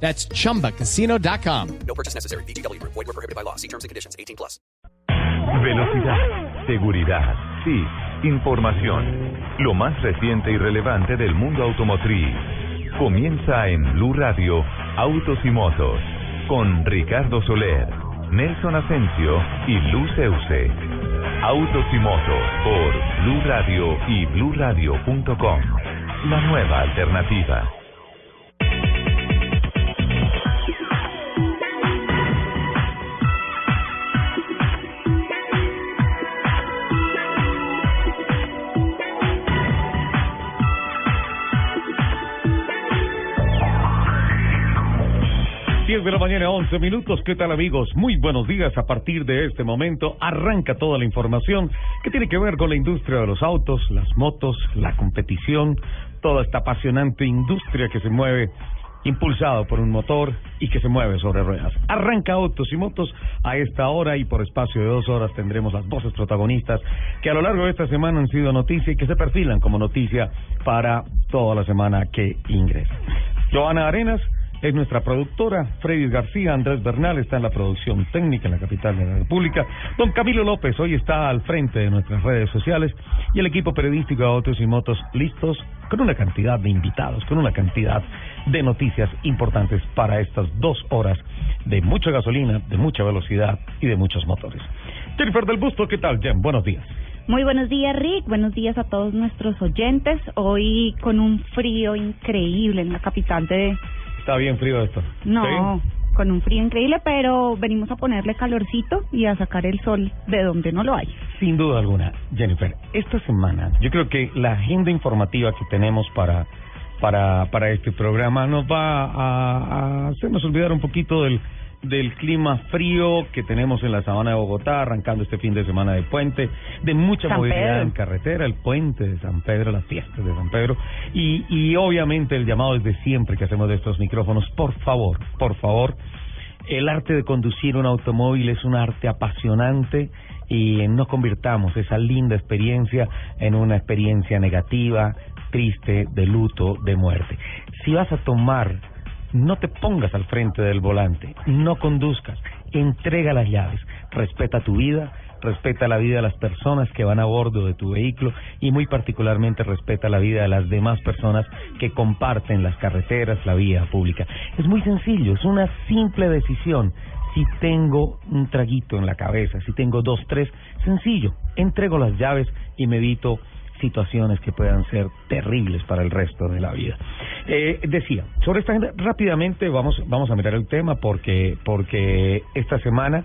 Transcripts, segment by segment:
That's chumbacasino.com. No purchase necessary. BGW. Void were prohibited by law. See terms and conditions. 18 plus. Velocidad, seguridad, sí, información. Lo más reciente y relevante del mundo automotriz. Comienza en Blue Radio, Autos y Motos, con Ricardo Soler, Nelson Asensio y Luz Euse. Autos y Motos por Blue Radio y BlueRadio.com. La nueva alternativa. Diez de la mañana, 11 minutos. ¿Qué tal amigos? Muy buenos días. A partir de este momento arranca toda la información que tiene que ver con la industria de los autos, las motos, la competición, toda esta apasionante industria que se mueve impulsado por un motor y que se mueve sobre ruedas. Arranca autos y motos a esta hora y por espacio de dos horas tendremos las voces protagonistas que a lo largo de esta semana han sido noticia y que se perfilan como noticia para toda la semana que ingresa. Joana Arenas es nuestra productora, Freddy García, Andrés Bernal está en la producción técnica en la capital de la República, don Camilo López hoy está al frente de nuestras redes sociales y el equipo periodístico de Autos y Motos listos con una cantidad de invitados, con una cantidad de noticias importantes para estas dos horas de mucha gasolina, de mucha velocidad y de muchos motores. Jennifer del Busto, ¿qué tal, Jen? Buenos días. Muy buenos días, Rick. Buenos días a todos nuestros oyentes. Hoy con un frío increíble en la capital de... Está bien frío esto. No, con un frío increíble, pero venimos a ponerle calorcito y a sacar el sol de donde no lo hay. Sin duda alguna, Jennifer, esta semana yo creo que la agenda informativa que tenemos para para para este programa nos va a, a hacernos olvidar un poquito del del clima frío que tenemos en la sabana de Bogotá, arrancando este fin de semana de puente, de mucha San movilidad Pedro. en carretera, el puente de San Pedro, las fiestas de San Pedro, y, y obviamente el llamado desde siempre que hacemos de estos micrófonos, por favor, por favor, el arte de conducir un automóvil es un arte apasionante y no convirtamos esa linda experiencia en una experiencia negativa, triste, de luto, de muerte. Si vas a tomar, no te pongas al frente del volante, no conduzcas, entrega las llaves, respeta tu vida, respeta la vida de las personas que van a bordo de tu vehículo y muy particularmente respeta la vida de las demás personas que comparten las carreteras, la vía pública. Es muy sencillo, es una simple decisión. Si tengo un traguito en la cabeza, si tengo dos, tres, sencillo, entrego las llaves y me evito situaciones que puedan ser terribles para el resto de la vida. Eh, decía, sobre esta agenda, rápidamente vamos, vamos a mirar el tema porque, porque esta semana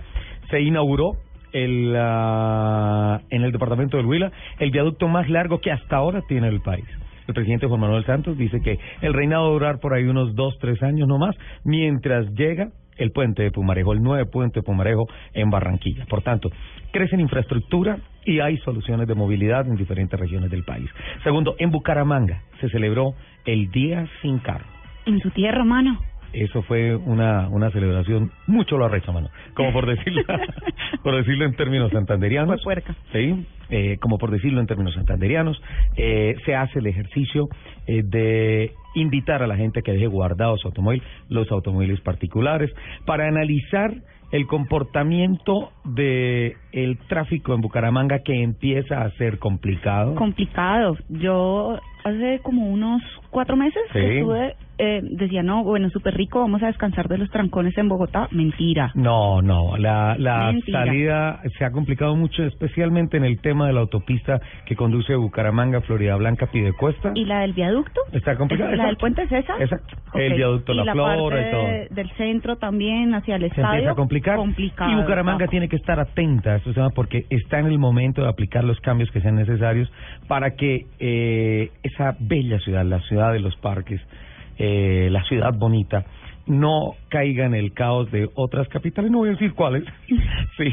se inauguró el, ah, en el departamento del Huila el viaducto más largo que hasta ahora tiene el país. El presidente Juan Manuel Santos dice que el reinado va a durar por ahí unos dos, tres años no más, mientras llega el puente de Pumarejo, el nuevo puente de Pumarejo en Barranquilla. Por tanto, crece en infraestructura y hay soluciones de movilidad en diferentes regiones del país. Segundo, en Bucaramanga se celebró el Día Sin Carro. En su tierra, mano. Eso fue una, una celebración mucho lo arrecha, mano. Como por decirlo, por decirlo en términos santanderianos. Fue puerca. Sí, eh, como por decirlo en términos santanderianos, eh, se hace el ejercicio eh, de invitar a la gente que deje guardado su automóvil, los automóviles particulares, para analizar el comportamiento de el tráfico en Bucaramanga que empieza a ser complicado. Complicado. Yo hace como unos cuatro meses Sí. que estuve, eh, decía, no, bueno, súper rico, vamos a descansar de los trancones en Bogotá. Mentira. No, no, la, la Mentira. salida se ha complicado mucho, especialmente en el tema de la autopista que conduce de Bucaramanga, Florida Blanca, Pidecuesta. ¿Y la del viaducto? Está complicada. ¿La del exacto. puente es esa? Exacto. El viaducto ¿Y La, parte y todo. de- del centro también hacia el se estadio? empieza a complicar. Complicado, y Bucaramanga tiene que estar atenta a estos temas porque está en el momento de aplicar los cambios que sean necesarios para que eh, esa bella ciudad, la ciudad de los parques, eh, la ciudad bonita, no caiga en el caos de otras capitales. No voy a decir cuáles. Sí,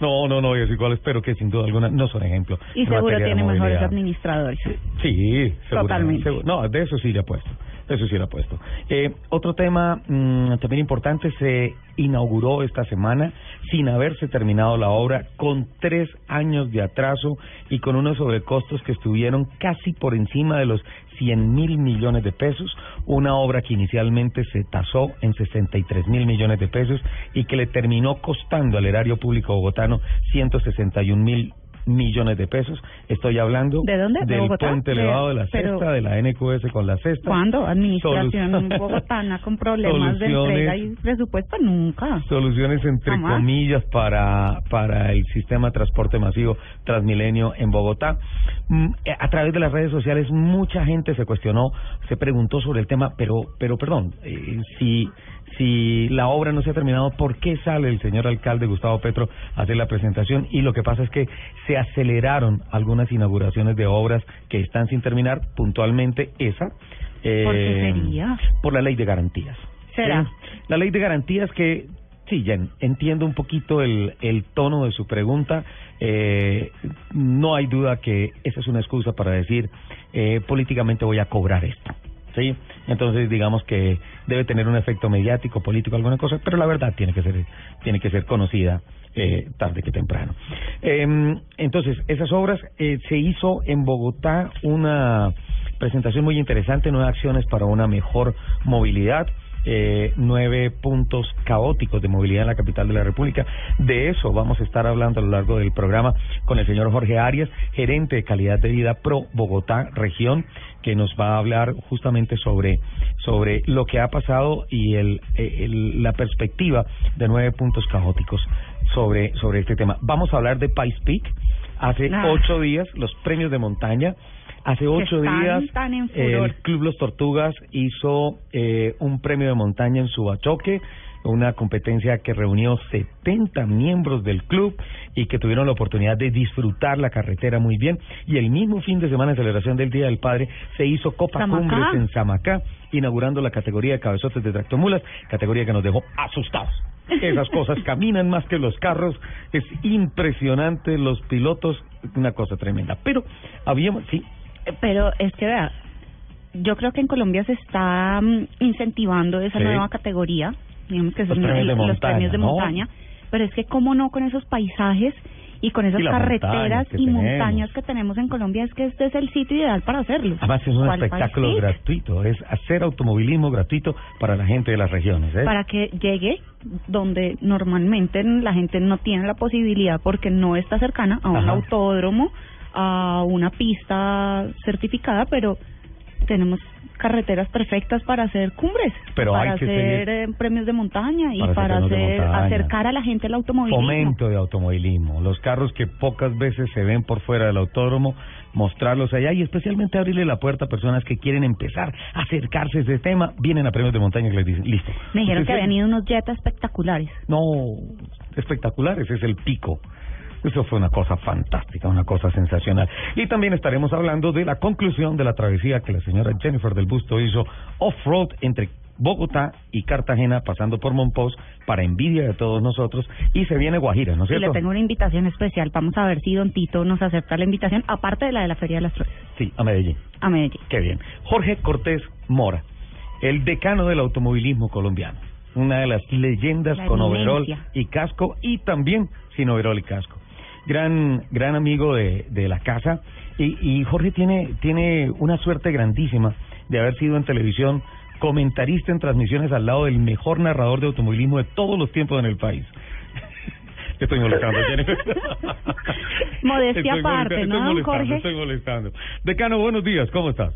no, no, no voy a decir cuáles, pero que sin duda alguna no son ejemplo. Y seguro tiene mejores administradores. Sí. Totalmente. No, de eso sí le apuesto. de Eso sí le apuesto. Eh, otro tema mm, también importante se inauguró esta semana sin haberse terminado la obra, con tres años de atraso y con unos sobrecostos que estuvieron casi por encima de los 100 mil millones de pesos. Una obra que inicialmente se tasó en 63 mil millones de pesos y que le terminó costando al erario público bogotano 161 mil millones de pesos. Estoy hablando ¿De dónde? ¿De del Bogotá? puente De- elevado de la pero- cesta, de la NQS con la cesta. ¿Cuándo? Administración Solu- bogotana con problemas de entrega y presupuesto nunca. Soluciones entre Jamás. comillas para para el sistema de transporte masivo Transmilenio en Bogotá. Mm, eh, A través de las redes sociales mucha gente se cuestionó, se preguntó sobre el tema, pero pero perdón, eh, si si la obra no se ha terminado, ¿por qué sale el señor alcalde Gustavo Petro a hacer la presentación? Y lo que pasa es que se aceleraron algunas inauguraciones de obras que están sin terminar, puntualmente esa. eh, ¿Por qué sería? Por la ley de garantías. ¿Será? Sí. La ley de garantías que, sí, ya en- entiendo un poquito el, el tono de su pregunta. Eh, no hay duda que esa es una excusa para decir, eh, políticamente voy a cobrar esto. ¿Sí? Entonces, digamos que debe tener un efecto mediático, político, alguna cosa, pero la verdad tiene que ser, tiene que ser conocida eh, tarde que temprano. Eh, entonces, esas obras, eh, se hizo en Bogotá una presentación muy interesante, nueve acciones para una mejor movilidad. Eh, nueve puntos caóticos de movilidad en la capital de la República. De eso vamos a estar hablando a lo largo del programa con el señor Jorge Arias, gerente de calidad de vida Pro Bogotá Región, que nos va a hablar justamente sobre, sobre lo que ha pasado y el, eh, el- la perspectiva de nueve puntos caóticos sobre, sobre este tema. Vamos a hablar de Pais Peak. Hace Ah. ocho días, los premios de montaña. Hace ocho días, tan el Club Los Tortugas hizo eh, un premio de montaña en Subachoque, una competencia que reunió 70 miembros del club y que tuvieron la oportunidad de disfrutar la carretera muy bien. Y el mismo fin de semana, en celebración del Día del Padre, se hizo Copa Samacá. Cumbres en Samacá, inaugurando la categoría de cabezotes de tractomulas, categoría que nos dejó asustados. Esas cosas caminan más que los carros, es impresionante, los pilotos, una cosa tremenda. Pero habíamos, sí, Pero es que vea, yo creo que en Colombia se está mm, incentivando esa Sí. nueva categoría, digamos que Los son premios los premios de ¿no? montaña, pero es que cómo no con esos paisajes y con esas Y carreteras y tenemos. montañas que tenemos en Colombia, es que este es el sitio ideal para hacerlo. Además es un ¿Cuál espectáculo país? gratuito, es hacer automovilismo gratuito para la gente de las regiones. ¿eh? para que llegue donde normalmente la gente no tiene la posibilidad porque no está cercana a un Ajá. autódromo, a una pista certificada, pero tenemos carreteras perfectas para hacer cumbres, Pero para hay que hacer seguir- eh, premios de montaña y Para hacer para premios de hacer montaña. acercar a la gente al automovilismo. Fomento de automovilismo, los carros que pocas veces se ven por fuera del autódromo, mostrarlos allá y especialmente abrirle la puerta a personas que quieren empezar a acercarse a ese tema, vienen a premios de montaña que les dicen, listo. Me dijeron que habían ido unos jetas espectaculares. No, espectacular, ese es el pico. Eso fue una cosa fantástica, una cosa sensacional. Y también estaremos hablando de la conclusión de la travesía que la señora Jennifer del Busto hizo off-road entre Bogotá y Cartagena, pasando por Monpós, para envidia de todos nosotros. Y se viene Guajira, ¿no es Y le cierto? tengo una invitación especial. Vamos a ver si Don Tito nos acepta la invitación, aparte de la de la Feria de las Flores, Sí, a Medellín. a Medellín. Qué bien. Jorge Cortés Mora, el decano del automovilismo colombiano. Una de las leyendas La con overol y casco y también sin overol y casco. Gran, gran amigo de, de la casa y, y Jorge tiene, tiene una suerte grandísima de haber sido en televisión comentarista en transmisiones al lado del mejor narrador de automovilismo de todos los tiempos en el país. Te estoy molestando, Jennifer. Modestia aparte, ¿no, estoy Jorge? Estoy molestando. Decano, buenos días, ¿cómo estás?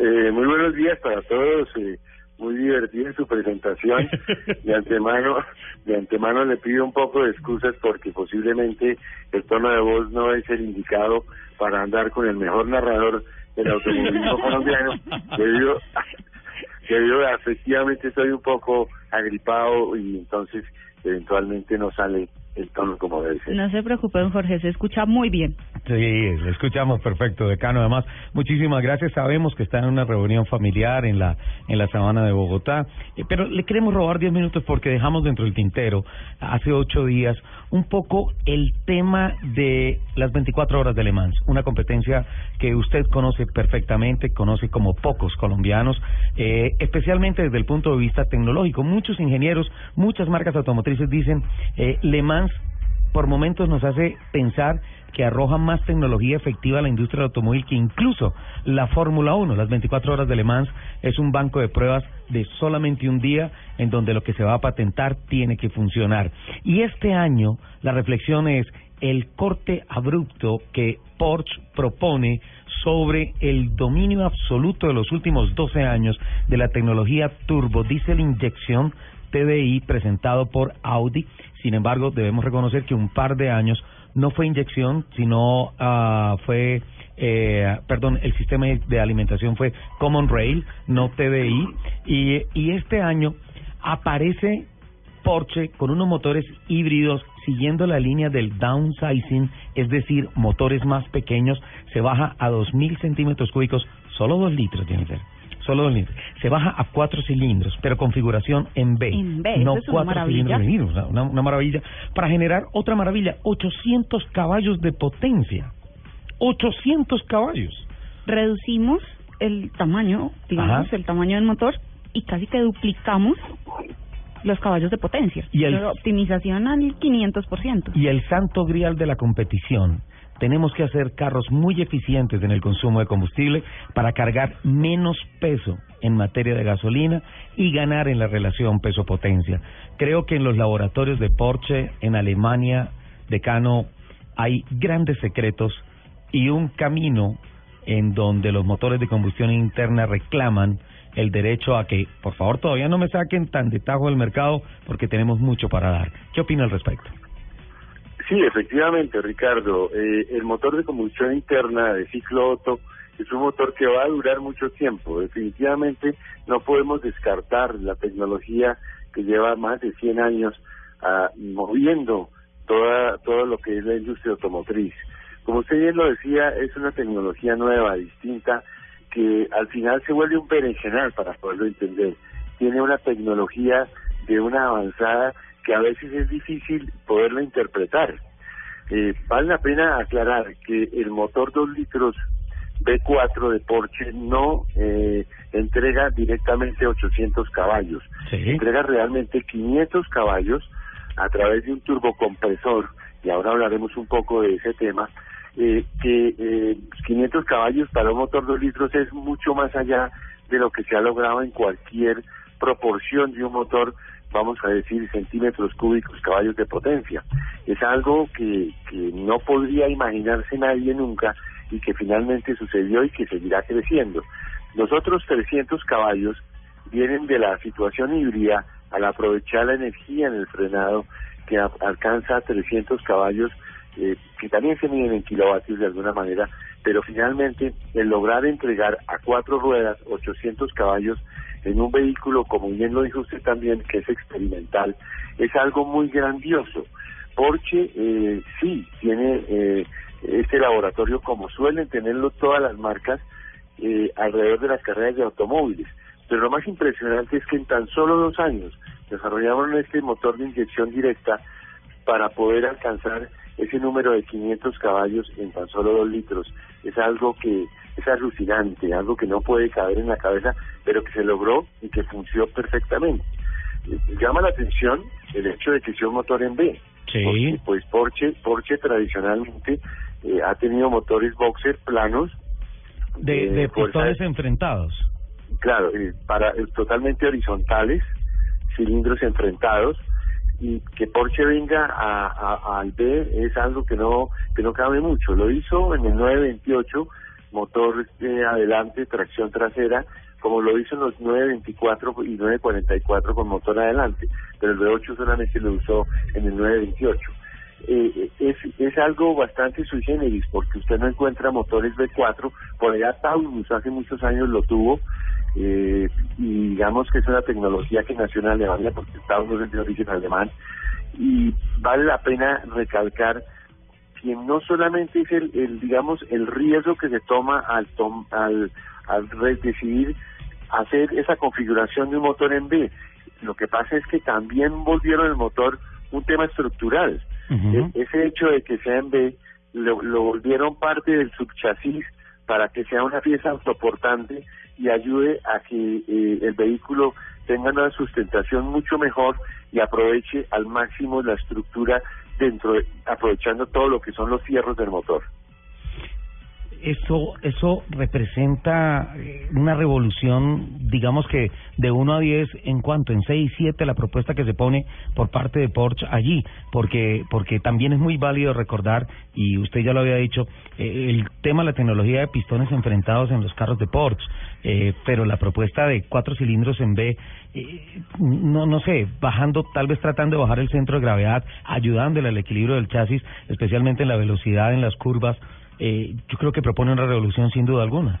Eh, muy buenos días para todos. eh, muy divertida su presentación. De antemano, de antemano le pido un poco de excusas porque posiblemente el tono de voz no es el indicado para andar con el mejor narrador del automovilismo colombiano. Debido, debido a efectivamente estoy un poco agripado y entonces eventualmente no sale el tono como debe ser. No se preocupe, don Jorge, se escucha muy bien. Sí, le escuchamos perfecto, decano. Además, muchísimas gracias. Sabemos que está en una reunión familiar en la en la sabana de Bogotá, eh, pero le queremos robar diez minutos porque dejamos dentro del tintero hace ocho días un poco el tema de las 24 horas de Le Mans, una competencia que usted conoce perfectamente, conoce como pocos colombianos, eh, especialmente desde el punto de vista tecnológico. Muchos ingenieros, muchas marcas automotrices dicen eh, Le Mans por momentos nos hace pensar que arroja más tecnología efectiva a la industria del automóvil que incluso la Fórmula 1. Las 24 horas de Le Mans es un banco de pruebas de solamente un día en donde lo que se va a patentar tiene que funcionar. Y este año la reflexión es el corte abrupto que Porsche propone sobre el dominio absoluto de los últimos 12 años de la tecnología turbo diésel inyección TDI presentado por Audi. Sin embargo, debemos reconocer que un par de años no fue inyección, sino uh, fue, eh, perdón, el sistema de alimentación fue Common Rail, no TDI. Y, y este año aparece Porsche con unos motores híbridos siguiendo la línea del downsizing, es decir, motores más pequeños, se baja a 2.000 centímetros cúbicos, solo 2 litros, Jennifer solo dos litros. Se baja a cuatro cilindros, pero configuración en B. En B, no es cuatro cilindros una, una maravilla. Para generar otra maravilla, 800 caballos de potencia. 800 caballos. Reducimos el tamaño, digamos, Ajá. el tamaño del motor y casi que duplicamos los caballos de potencia. Y el- Pero optimización al 500%. Y el santo grial de la competición. Tenemos que hacer carros muy eficientes en el consumo de combustible para cargar menos peso en materia de gasolina y ganar en la relación peso-potencia. Creo que en los laboratorios de Porsche en Alemania, Decano, hay grandes secretos y un camino en donde los motores de combustión interna reclaman el derecho a que, por favor, todavía no me saquen tan de tajo del mercado porque tenemos mucho para dar. ¿Qué opina al respecto? Sí, efectivamente, Ricardo. Eh, el motor de combustión interna de ciclo Otto es un motor que va a durar mucho tiempo. Definitivamente no podemos descartar la tecnología que lleva más de 100 años ah, moviendo toda todo lo que es la industria automotriz. Como usted bien lo decía, es una tecnología nueva, distinta, que al final se vuelve un berenjenal para poderlo entender. Tiene una tecnología de una avanzada que a veces es difícil poderla interpretar. Eh, vale la pena aclarar que el motor 2 litros B4 de Porsche no eh, entrega directamente 800 caballos, Sí. entrega realmente 500 caballos a través de un turbocompresor, y ahora hablaremos un poco de ese tema, eh, que eh, 500 caballos para un motor 2 litros es mucho más allá de lo que se ha logrado en cualquier proporción de un motor, vamos a decir, centímetros cúbicos, caballos de potencia. Es algo que, que no podría imaginarse nadie nunca y que finalmente sucedió y que seguirá creciendo. Los otros 300 caballos vienen de la situación híbrida al aprovechar la energía en el frenado que alcanza 300 caballos eh, que también se miden en kilovatios de alguna manera, pero finalmente el lograr entregar a cuatro ruedas 800 caballos en un vehículo, como bien lo dijo usted también, que es experimental, es algo muy grandioso. Porsche eh, sí tiene eh, este laboratorio, como suelen tenerlo todas las marcas, eh, alrededor de las carreras de automóviles. Pero lo más impresionante es que en tan solo dos años desarrollaron este motor de inyección directa para poder alcanzar ese número de 500 caballos en tan solo dos litros. Es algo que es alucinante, algo que no puede caber en la cabeza, pero que se logró y que funcionó perfectamente. Eh, Llama la atención el hecho de que sea un motor en B. Sí. Porque, pues Porsche, Porsche tradicionalmente eh, ha tenido motores boxer planos De, de pistones enfrentados. claro, eh, para eh, totalmente horizontales, cilindros enfrentados y que Porsche venga a, al B es algo que no que no cabe mucho. Lo hizo en el 928, motor eh, adelante, tracción trasera, como lo hizo en los 924 y 944 con motor adelante, pero el V8 solamente lo usó en el 928. Eh, es, es algo bastante sui generis porque usted no encuentra motores V4, por allá Taurus hace muchos años lo tuvo, eh, y digamos que es una tecnología que nació en Alemania porque Taurus es de origen alemán, y vale la pena recalcar que no solamente es el, el digamos el riesgo que se toma al tom- al al decidir hacer esa configuración de un motor en B. Lo que pasa es que también volvieron el motor un tema estructural. E- ese hecho de que sea en B lo, lo volvieron parte del subchasis para que sea una pieza autoportante y ayude a que eh, el vehículo tenga una sustentación mucho mejor y aproveche al máximo la estructura dentro de- aprovechando todo lo que son los fierros del motor. Eso, eso representa eh, una revolución, digamos que de 1 a 10 en cuanto, en 6 y 7 la propuesta que se pone por parte de Porsche allí, porque, porque también es muy válido recordar, y usted ya lo había dicho, eh, el tema de la tecnología de pistones enfrentados en los carros de Porsche, eh, pero la propuesta de cuatro cilindros en B, eh, no, no sé, bajando, tal vez tratando de bajar el centro de gravedad, ayudándole al equilibrio del chasis, especialmente en la velocidad, en las curvas, eh, yo creo que propone una revolución sin duda alguna.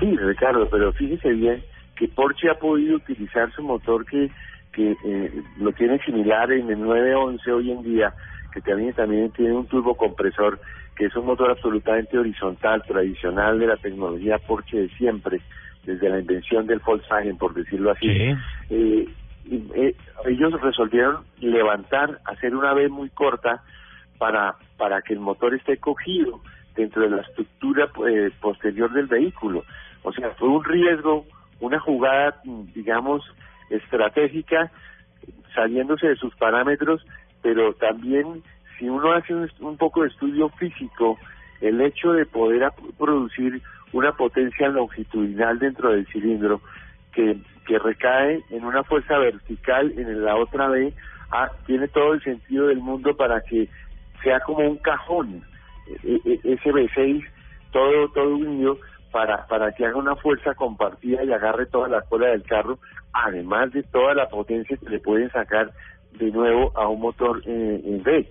Sí, Ricardo, pero fíjese bien que Porsche ha podido utilizar su motor que, que eh, lo tiene similar en el 911 hoy en día, que también, también tiene un turbocompresor, que es un motor absolutamente horizontal, tradicional de la tecnología Porsche de siempre, desde la invención del Volkswagen, por decirlo así. Sí. Eh, eh, ellos resolvieron levantar, hacer una B muy corta para, para que el motor esté cogido dentro de la estructura eh, posterior del vehículo. O sea, fue un riesgo, una jugada, digamos, estratégica, saliéndose de sus parámetros, pero también si uno hace un, un poco de estudio físico, el hecho de poder producir una potencia longitudinal dentro del cilindro que, que recae en una fuerza vertical en la otra B, ah, tiene todo el sentido del mundo para que sea como un cajón, e- e- ese B6, todo, todo unido, para, para que haga una fuerza compartida y agarre toda la cola del carro, además de toda la potencia que le pueden sacar de nuevo a un motor eh, en B.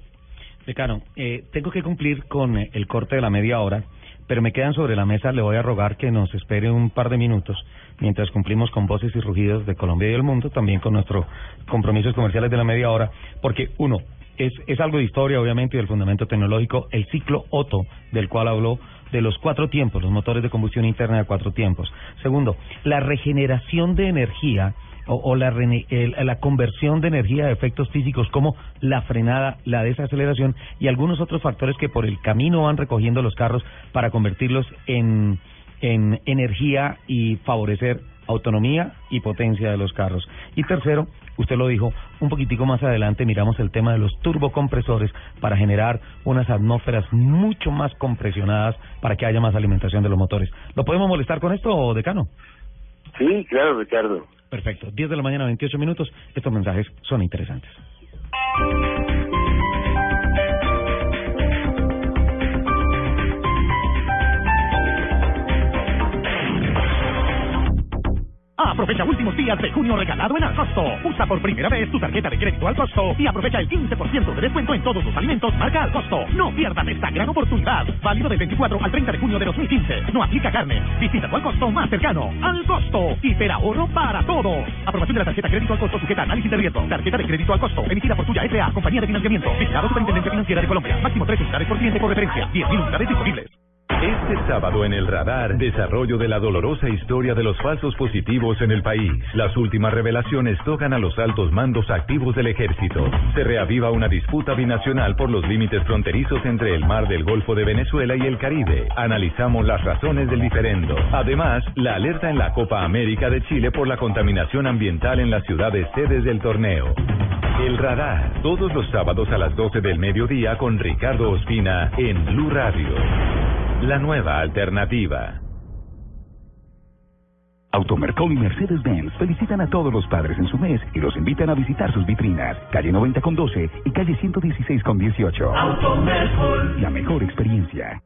Decano, eh, tengo que cumplir con eh, el corte de la media hora, pero me quedan sobre la mesa, le voy a rogar que nos espere un par de minutos mientras cumplimos con voces y rugidos de Colombia y del mundo, también con nuestros compromisos comerciales de la media hora, porque uno, es, es algo de historia obviamente y del fundamento tecnológico, el ciclo Otto, del cual habló de los cuatro tiempos, los motores de combustión interna de cuatro tiempos. Segundo, la regeneración de energía o, la, la conversión de energía de efectos físicos como la frenada, la desaceleración y algunos otros factores que por el camino van recogiendo los carros para convertirlos en, en energía y favorecer autonomía y potencia de los carros. Y tercero, usted lo dijo, un poquitico más adelante miramos el tema de los turbocompresores para generar unas atmósferas mucho más compresionadas para que haya más alimentación de los motores. ¿Lo podemos molestar con esto, decano? Sí, claro, Ricardo. Perfecto. 10 de la mañana, 28 minutos. Estos mensajes son interesantes. Aprovecha últimos días de junio regalado en Alcosto. Usa por primera vez tu tarjeta de crédito al costo y aprovecha el 15% de descuento en todos los alimentos marca al costo. No pierdas esta gran oportunidad. Válido del 24 al 30 de junio de 2015. No aplica carne. Visita tu al costo más cercano. Al costo. Hiperahorro para todos. Aprobación de la tarjeta crédito al costo sujeta a análisis de riesgo. Tarjeta de crédito al costo. Emitida por tuya S.A. Compañía de Financiamiento. Vigilado Superintendencia Financiera de Colombia. Máximo 3 unidades por cliente por referencia. 10.000 unidades disponibles. Este sábado en el radar, desarrollo de la dolorosa historia de los falsos positivos en el país. Las últimas revelaciones tocan a los altos mandos activos del ejército. Se reaviva una disputa binacional por los límites fronterizos entre el mar del Golfo de Venezuela y el Caribe. Analizamos las razones del diferendo. Además, la alerta en la Copa América de Chile por la contaminación ambiental en las ciudades sedes del torneo. El radar, todos los sábados a las 12 del mediodía con Ricardo Ospina en Blue Radio. La nueva alternativa. Automercol y Mercedes-Benz felicitan a todos los padres en su mes y los invitan a visitar sus vitrinas. Calle 90 con 12 y calle 116 con 18. La mejor experiencia.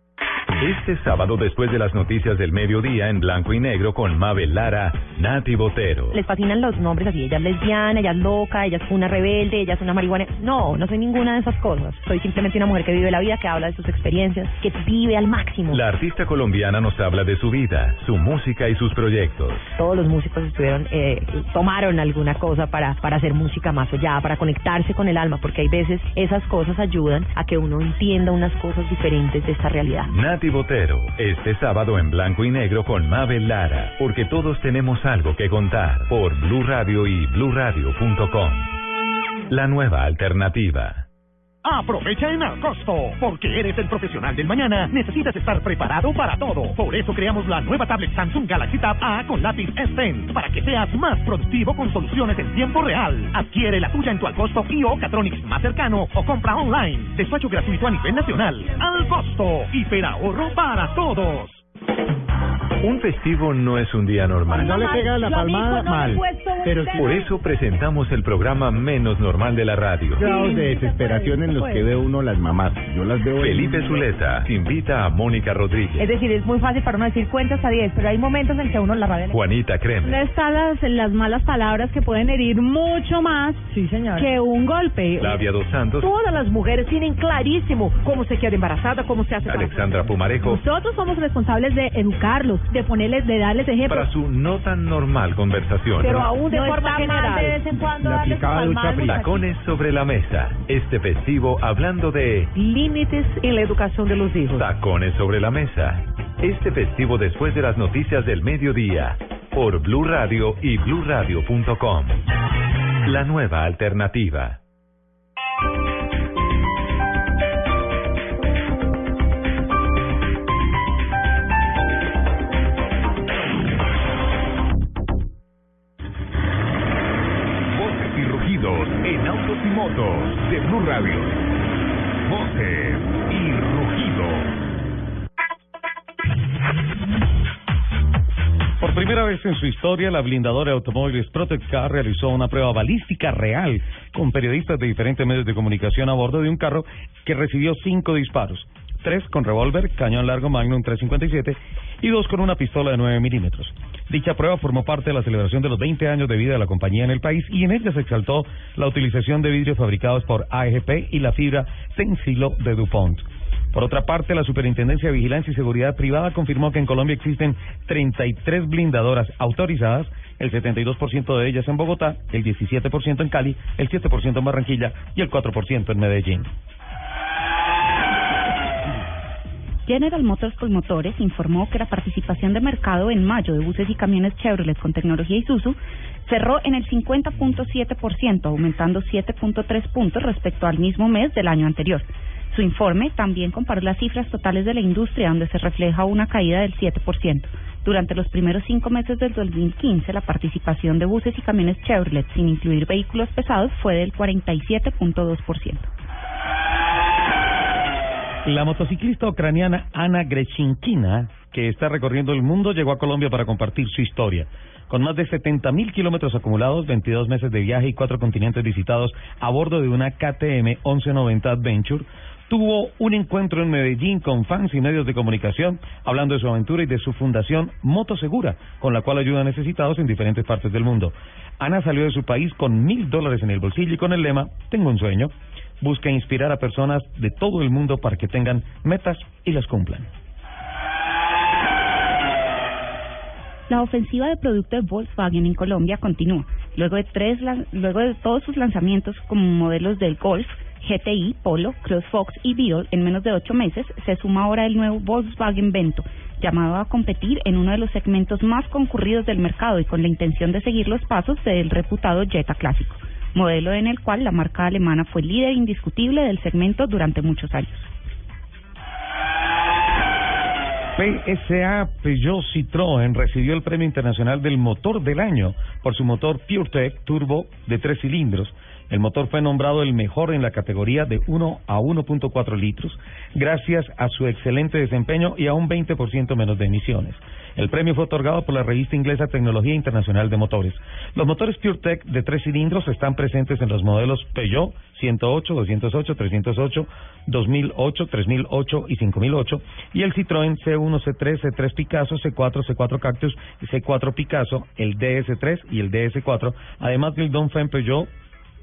Este sábado, después de las noticias del mediodía, en blanco y negro, con Mabel Lara, Nati Botero. Les fascinan los nombres así, ella es lesbiana, ella es loca, ella es una rebelde, ella es una marihuana. No, no soy ninguna de esas cosas. Soy simplemente una mujer que vive la vida, que habla de sus experiencias, que vive al máximo. La artista colombiana nos habla de su vida, su música y sus proyectos. Todos los músicos estuvieron, eh, tomaron alguna cosa para, para hacer música más allá, para conectarse con el alma, porque hay veces esas cosas ayudan a que uno entienda unas cosas diferentes de esta realidad. Nati Botero, este sábado en blanco y negro con Mabel Lara, porque todos tenemos algo que contar por Blue Radio y bluradio.com. La nueva alternativa. Aprovecha en Alcosto, porque eres el profesional del mañana, necesitas estar preparado para todo. Por eso creamos la nueva tablet Samsung Galaxy Tab A con lápiz S Pen, para que seas más productivo con soluciones en tiempo real. Adquiere la tuya en tu Alcosto y o Catronics más cercano o compra online. Despacho gratuito a nivel nacional. Alcosto, hiperahorro para todos. Un festivo no es un día normal. No le pega la palmada mal. Pero por eso presentamos el programa menos normal de la radio. Grados de desesperación en los que ve uno las mamás. Yo las veo. Felipe Zuleta invita a Mónica Rodríguez, Es decir, es muy fácil para uno decir cuenta hasta 10, pero hay momentos en que uno la radio... Juanita No Creme, están las, las malas palabras que pueden herir mucho más Sí, señor. que un golpe. Flavia Dos Santos, Todas las mujeres tienen clarísimo cómo se queda embarazada, cómo se hace... para- Alexandra Pumarejo, Nosotros somos responsables de educarlos, de ponerles, de darles ejemplos. para su no tan normal conversación. Pero aún de no forma general. de vez en cuando darles. Tacones sobre la mesa. Este festivo hablando de Límites en la educación de los hijos. tacones sobre la mesa. Este festivo después de las noticias del mediodía por Blue Radio y bluradio.com. La nueva alternativa. Y motos de Blue Radio. Voces y rugidos. Por primera vez en su historia, la blindadora de automóviles Protect Car realizó una prueba balística real con periodistas de diferentes medios de comunicación a bordo de un carro que recibió cinco disparos, tres con revólver, cañón largo Magnum 357 y dos con una pistola de 9 milímetros. Dicha prueba formó parte de la celebración de los 20 años de vida de la compañía en el país y en ella se exaltó la utilización de vidrios fabricados por AEGP y la fibra Tensilo de DuPont. Por otra parte, la Superintendencia de Vigilancia y Seguridad Privada confirmó que en Colombia existen 33 blindadoras autorizadas, el 72% de ellas en Bogotá, el 17% en Cali, el 7% en Barranquilla y el 4% en Medellín. General Motors Colmotores informó que la participación de mercado en mayo de buses y camiones Chevrolet con tecnología Isuzu cerró en el 50.7%, aumentando 7.3 puntos respecto al mismo mes del año anterior. Su informe también comparó las cifras totales de la industria, donde se refleja una caída del 7%. Durante los primeros cinco meses del 2015, la participación de buses y camiones Chevrolet, sin incluir vehículos pesados, fue del 47.2%. La motociclista ucraniana Ana Grechinkina, que está recorriendo el mundo, llegó a Colombia para compartir su historia. Con más de 70 mil kilómetros acumulados, 22 meses de viaje y cuatro continentes visitados a bordo de una KTM 1190 Adventure, tuvo un encuentro en Medellín con fans y medios de comunicación, hablando de su aventura y de su fundación Motosegura, con la cual ayuda a necesitados en diferentes partes del mundo. Ana salió de su país con mil dólares en el bolsillo y con el lema Tengo un sueño. Busca inspirar a personas de todo el mundo para que tengan metas y las cumplan. La ofensiva de producto de Volkswagen en Colombia continúa. Luego de tres, luego de todos sus lanzamientos como modelos del Golf, GTI, Polo, CrossFox y Beetle en menos de ocho meses, se suma ahora el nuevo Volkswagen Vento, llamado a competir en uno de los segmentos más concurridos del mercado y con la intención de seguir los pasos del reputado Jetta clásico, modelo en el cual la marca alemana fue líder indiscutible del segmento durante muchos años. PSA Peugeot Citroën recibió el Premio Internacional del Motor del Año por su motor PureTech Turbo de tres cilindros, El motor fue nombrado el mejor en la categoría de 1 a 1.4 litros, gracias a su excelente desempeño y a un 20% menos de emisiones. El premio fue otorgado por la revista inglesa Tecnología Internacional de Motores. Los motores PureTech de tres cilindros están presentes en los modelos Peugeot 108, 208, 308, 2008, 3008 y 5008 y el Citroën C1, C3, C3 Picasso, C4, C4 Cactus y C4 Picasso, el DS3 y el DS4, además del Dongfeng Peugeot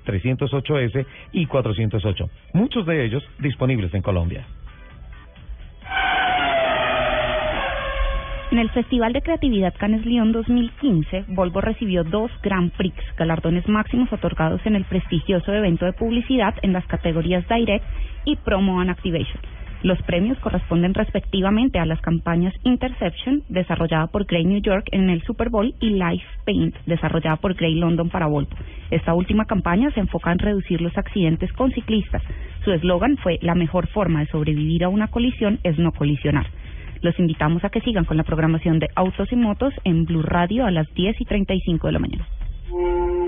308S y 408, muchos de ellos disponibles en Colombia. En el Festival de Creatividad Cannes Lyon 2015, Volvo recibió dos Grand Prix, galardones máximos otorgados en el prestigioso evento de publicidad en las categorías Direct y Promo and Activation. Los premios corresponden respectivamente a las campañas Interception, desarrollada por Grey New York en el Super Bowl, y Life Paint, desarrollada por Grey London para Volvo. Esta última campaña se enfoca en reducir los accidentes con ciclistas. Su eslogan fue La mejor forma de sobrevivir a una colisión es no colisionar. Los invitamos a que sigan con la programación de Autos y Motos en Blue Radio a las 10 y 35 de la mañana.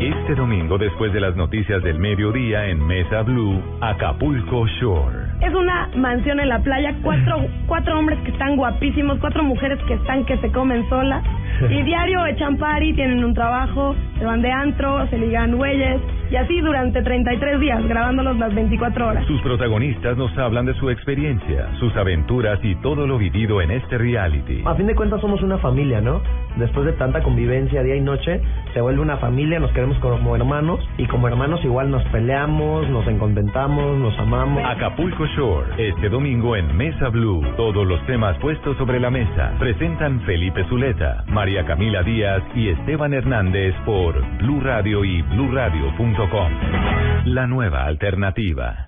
Este domingo, después de las noticias del mediodía en Mesa Blue, Acapulco Shore. Es una mansión en la playa, cuatro, cuatro hombres que están guapísimos, cuatro mujeres que están que se comen solas. Y diario echan party, tienen un trabajo, se van de antro, se ligan güeyes. Y así durante 33 días, grabándolos las 24 horas. Sus protagonistas nos hablan de su experiencia, sus aventuras y todo lo vivido en este reality. A fin de cuentas somos una familia, ¿no? Después de tanta convivencia día y noche, se vuelve una familia, nos queremos como hermanos y como hermanos igual nos peleamos, nos encontentamos, nos amamos. Acapulco Shore, este domingo en Mesa Blue. Todos los temas puestos sobre la mesa. Presentan Felipe Zuleta, María Camila Díaz y Esteban Hernández por Blue Radio y BlueRadio.com. La nueva alternativa.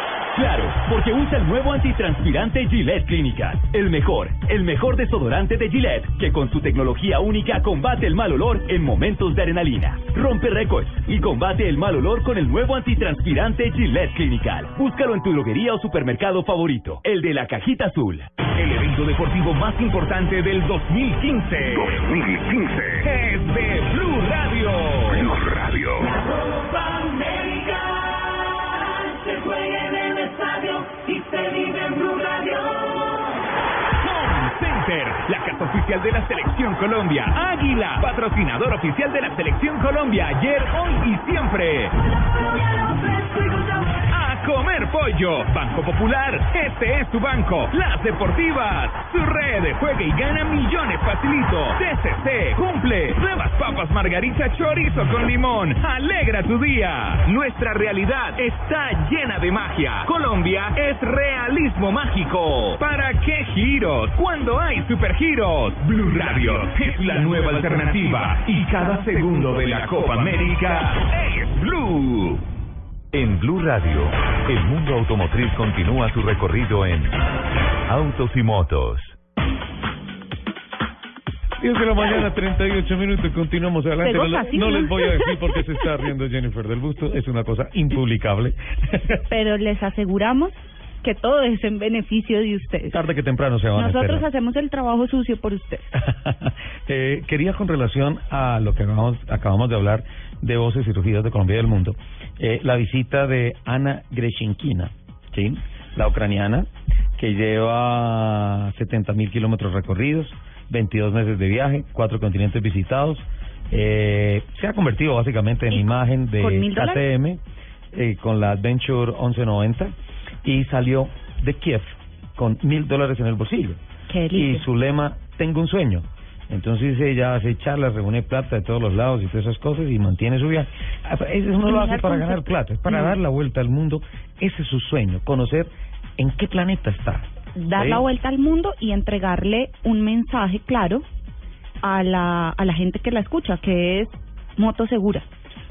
Claro, porque usa el nuevo antitranspirante Gillette Clinical. El mejor, el mejor desodorante de Gillette, que con su tecnología única combate el mal olor en momentos de adrenalina. Rompe récords y combate el mal olor con el nuevo antitranspirante Gillette Clinical. Búscalo en tu droguería o supermercado favorito, el de la cajita azul. El evento deportivo más importante del 2015. 2015. Es de Blue Radio. Blue Radio. se juega en el estadio La casa oficial de la Selección Colombia. Águila, patrocinador oficial de la Selección Colombia. Ayer, hoy y siempre. Comer pollo. Banco Popular, este es tu banco. Las Deportivas, su red. Juega y gana millones facilito. TCC, cumple. Nuevas papas margarita chorizo con limón. Alegra tu día. Nuestra realidad está llena de magia. Colombia es realismo mágico. ¿Para qué giros? Cuando hay supergiros. Blue Radio es la nueva alternativa. Y cada segundo de la Copa América es Blue. En Blue Radio, el mundo automotriz continúa su recorrido en Autos y Motos. 10 de la mañana, 38 minutos, continuamos adelante. No ¿no? les voy a decir por qué se está riendo Jennifer del Busto, es una cosa impublicable. Pero les aseguramos que todo es en beneficio de ustedes. Tarde que temprano se van a Nosotros hacemos el trabajo sucio por ustedes. eh, quería con relación a lo que acabamos, acabamos de hablar de voces y rugidos de Colombia y del mundo, eh, la visita de Ana Greshinkina, ¿sí? la ucraniana, que lleva 70 mil kilómetros recorridos, 22 meses de viaje, cuatro continentes visitados, eh, se ha convertido básicamente en imagen de? KTM eh, con la Adventure 1190 y salió de Kiev con mil dólares en el bolsillo. Qué Y su lema, tengo un sueño. Entonces ella hace charlas, reúne plata de todos los lados y todas esas cosas y mantiene su viaje. Ah, Eso no lo hace para ganar plata, es para dar la vuelta al mundo. Ese es su sueño, conocer en qué planeta está. dar ¿Sí? la vuelta al mundo y entregarle un mensaje claro a la, a la gente que la escucha, que es moto segura.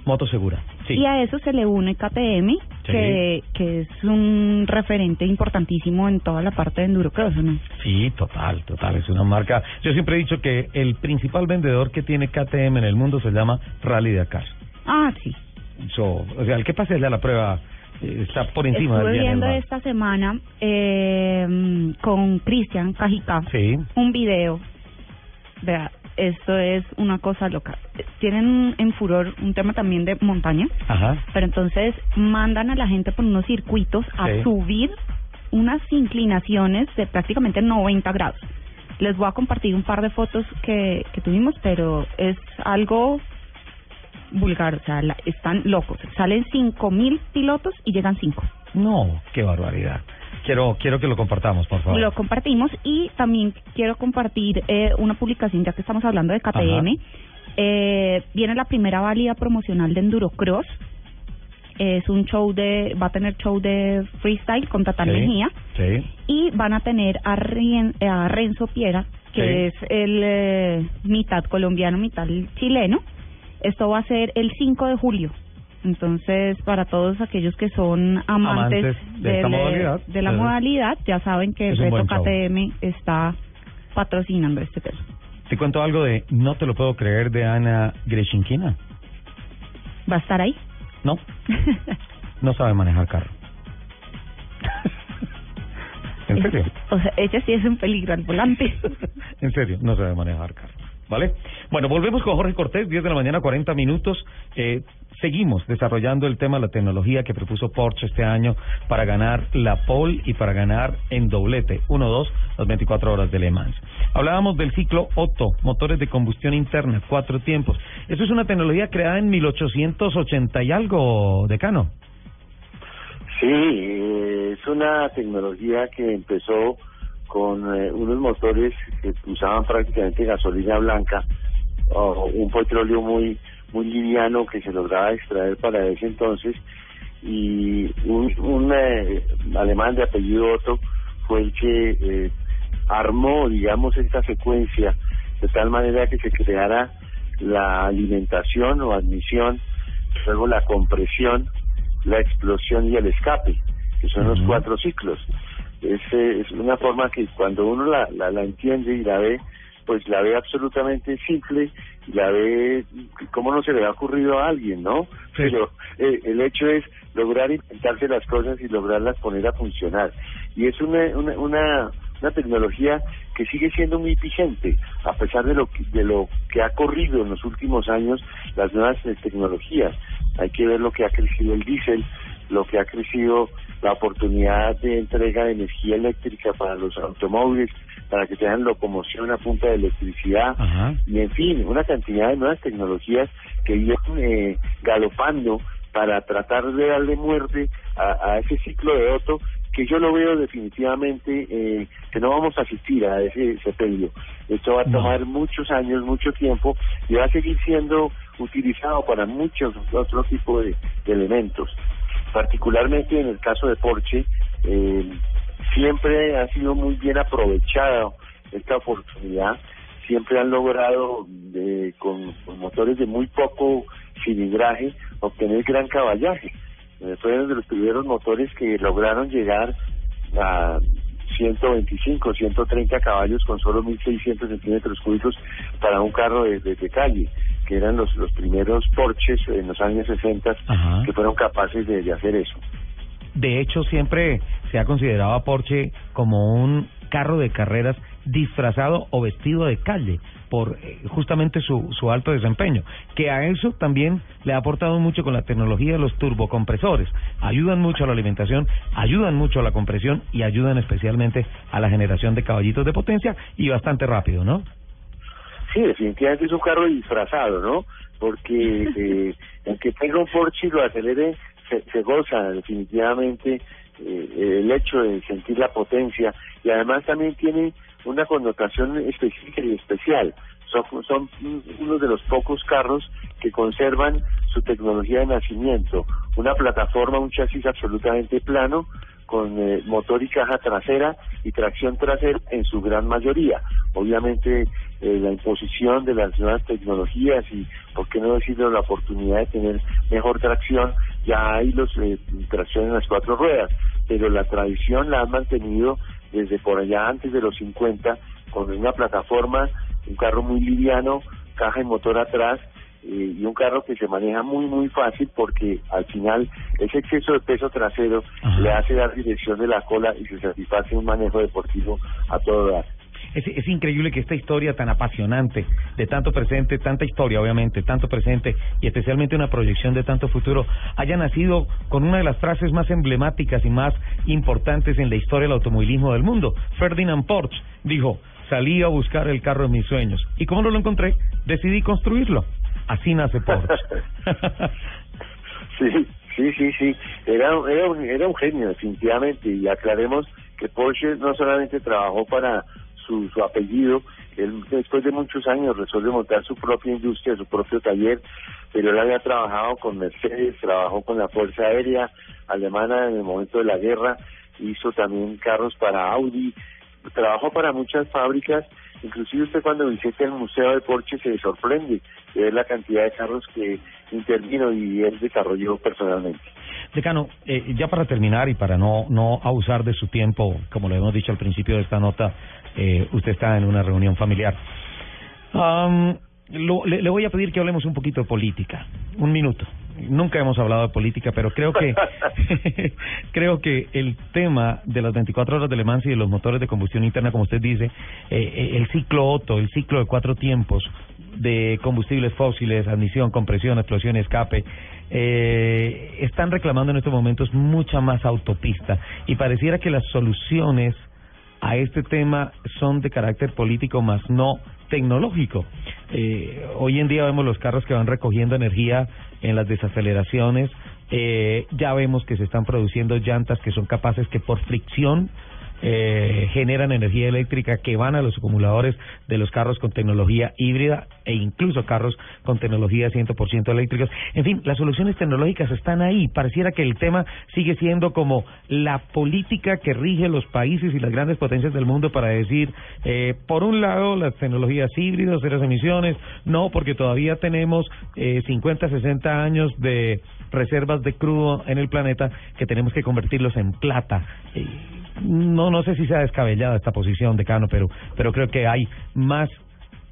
Moto segura. Sí. Y a eso se le une KTM, que, que es un referente importantísimo en toda la parte de endurocross, ¿no? Sí, total, total. Es una marca. Yo siempre he dicho que el principal vendedor que tiene KTM en el mundo se llama Rally Dakar. Ah, sí. So, o sea, el que pase ya la prueba eh, está por encima Estuve del viendo esta semana eh, con Cristian Cajica Sí. un video. Vea, esto es una cosa loca. Tienen en furor un tema también de montaña, Ajá. pero entonces mandan a la gente por unos circuitos a Sí. subir unas inclinaciones de prácticamente 90 grados. Les voy a compartir un par de fotos que, que tuvimos, pero es algo vulgar, o sea, la- están locos. Salen 5.000 pilotos y llegan 5. No, qué barbaridad. Quiero quiero que lo compartamos, por favor. Lo compartimos y también quiero compartir eh, una publicación, ya que estamos hablando de KTM. Eh, viene la primera válida promocional de Endurocross. Es un show de, va a tener show de freestyle con Tatán Sí, Mejía Sí. y van a tener a, Rien- a Renzo Piera, que Sí. es el eh, mitad colombiano, mitad chileno. Esto va a ser el 5 de julio. Entonces, para todos aquellos que son amantes, de eh, modalidad, de la sí. modalidad, ya saben que un Reto. KTM está patrocinando este tema. Te cuento algo de No te lo puedo creer de Ana Greshinkina. ¿Va a estar ahí? No, no sabe manejar carro. ¿En serio? O sea, ella sí es un peligro al volante. En serio, no sabe manejar carro. ¿Vale? Bueno, volvemos con Jorge Cortés, 10 de la mañana, 40 minutos. Eh, seguimos desarrollando el tema de la tecnología que propuso Porsche este año para ganar la pole y para ganar en doblete, 1-2, las 24 horas de Le Mans. Hablábamos del ciclo Otto, motores de combustión interna, cuatro tiempos. Eso es una tecnología creada en 1880 y algo, decano. Sí, es una tecnología que empezó con eh, unos motores que usaban prácticamente gasolina blanca o un petróleo muy muy liviano que se lograba extraer para ese entonces y un, un eh, alemán de apellido Otto fue el que eh, armó, digamos, esta secuencia de tal manera que se creara la alimentación o admisión, luego la compresión, la explosión y el escape, que son los cuatro ciclos. Es, eh, es una forma que cuando uno la, la, la entiende y la ve, pues la ve absolutamente simple, y la ve como no se le ha ocurrido a alguien, ¿no? Pero eh, el hecho es lograr inventarse las cosas y lograrlas poner a funcionar. Y es una, una, una, una tecnología que sigue siendo muy vigente, a pesar de lo que, de lo que ha corrido en los últimos años las nuevas eh, tecnologías. Hay que ver lo que ha crecido el diésel, lo que ha crecido la oportunidad de entrega de energía eléctrica para los automóviles, para que tengan locomoción a punta de electricidad, y en fin, una cantidad de nuevas tecnologías que vienen eh, galopando para tratar de darle muerte a, a ese ciclo de Otto que yo lo veo definitivamente eh, que no vamos a asistir a ese sepelio. Esto va a tomar muchos años, mucho tiempo y va a seguir siendo utilizado para muchos otros tipos de, de elementos. Particularmente en el caso de Porsche, eh, siempre ha sido muy bien aprovechada esta oportunidad. Siempre han logrado, eh, con, motores de muy poco cilindraje, obtener gran caballaje. Eh, fueron de los primeros motores que lograron llegar a 125, 130 caballos con solo 1.600 centímetros cúbicos para un carro de, de- de calle, que eran los, los primeros Porsches en los años 60 Ajá. que fueron capaces de, de hacer eso. De hecho, siempre se ha considerado a Porsche como un carro de carreras disfrazado o vestido de calle por eh, justamente su, su alto desempeño, que a eso también le ha aportado mucho con la tecnología de los turbocompresores. Ayudan mucho a la alimentación, ayudan mucho a la compresión y ayudan especialmente a la generación de caballitos de potencia y bastante rápido, ¿no? Sí, definitivamente es un carro disfrazado, ¿no? Porque eh, el que tenga un Porsche y lo acelere, se, se goza definitivamente eh, el hecho de sentir la potencia y además también tiene una connotación específica y especial. Son, son uno de los pocos carros que conservan su tecnología de nacimiento, una plataforma, un chasis absolutamente plano, con eh, motor y caja trasera y tracción trasera en su gran mayoría. Obviamente eh, la imposición de las nuevas tecnologías y, por qué no decirlo, la oportunidad de tener mejor tracción, ya hay los eh, tracción en las cuatro ruedas, pero la tradición la han mantenido desde por allá antes de los 50 con una plataforma, un carro muy liviano, caja y motor atrás eh, y un carro que se maneja muy muy fácil porque al final ese exceso de peso trasero le hace dar dirección de la cola y se satisface un manejo deportivo a todo dar. Es, es increíble que esta historia tan apasionante, de tanto presente, tanta historia obviamente, tanto presente y especialmente una proyección de tanto futuro, haya nacido con una de las frases más emblemáticas y más importantes en la historia del automovilismo del mundo. Ferdinand Porsche dijo, salí a buscar el carro de mis sueños y como no lo encontré, decidí construirlo. Así nace Porsche. sí, sí, sí, sí. Era, era, un, era un genio, definitivamente. Y aclaremos que Porsche no solamente trabajó para su, su apellido, él después de muchos años resuelve montar su propia industria, su propio taller, pero él había trabajado con Mercedes, trabajó con la Fuerza Aérea Alemana en el momento de la guerra, hizo también carros para Audi, trabajó para muchas fábricas, inclusive usted cuando visita el Museo de Porsche se sorprende de ver la cantidad de carros que intervino y él desarrolló personalmente. Decano, eh, ya para terminar y para no, no abusar de su tiempo, como lo hemos dicho al principio de esta nota, eh, usted está en una reunión familiar. Am, lo- le voy a pedir que hablemos un poquito de política. Un minuto. Nunca hemos hablado de política, pero creo que creo que el tema de las 24 horas de Le Mans y de los motores de combustión interna, como usted dice, eh, eh, el ciclo Otto, el ciclo de cuatro tiempos de combustibles fósiles, admisión, compresión, explosión, escape, eh, están reclamando en estos momentos mucha más autopista. Y pareciera que las soluciones a este tema son de carácter político más no tecnológico. Eh, hoy en día vemos los carros que van recogiendo energía en las desaceleraciones, eh, ya vemos que se están produciendo llantas que son capaces que por fricción eh, generan energía eléctrica que van a los acumuladores de los carros con tecnología híbrida e incluso carros con tecnología 100% eléctricas. En fin, las soluciones tecnológicas están ahí. Pareciera que el tema sigue siendo como la política que rige los países y las grandes potencias del mundo para decir, eh, por un lado, las tecnologías híbridas, cero emisiones, no, porque todavía tenemos eh, 50, 60 años de reservas de crudo en el planeta que tenemos que convertirlos en plata. Eh, no no sé si sea descabellada esta posición decano pero pero creo que hay más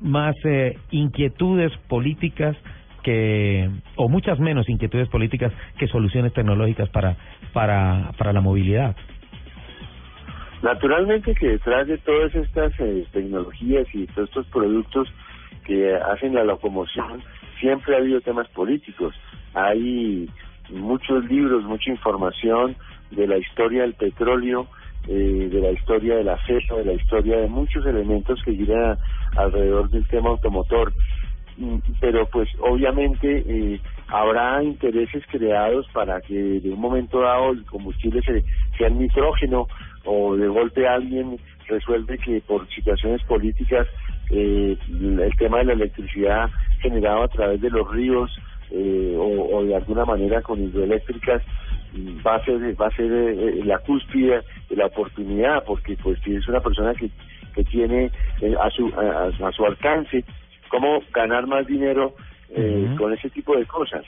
más eh, inquietudes políticas que o muchas menos inquietudes políticas que soluciones tecnológicas para para para la movilidad Naturalmente que detrás de todas estas eh, tecnologías y todos estos productos que hacen la locomoción siempre ha habido temas políticos. Hay muchos libros, mucha información de la historia del petróleo, eh, de la historia del acero, de la historia de muchos elementos que giran alrededor del tema automotor. Mm, Pero pues obviamente eh, habrá intereses creados para que de un momento dado el combustible se, sea el nitrógeno o de golpe alguien resuelve que por situaciones políticas eh, el tema de la electricidad generada a través de los ríos eh, o, de alguna manera con hidroeléctricas va a ser va a ser eh, la cúspide de la oportunidad porque pues si es una persona que que tiene eh, a su a, a su alcance cómo ganar más dinero eh, con ese tipo de cosas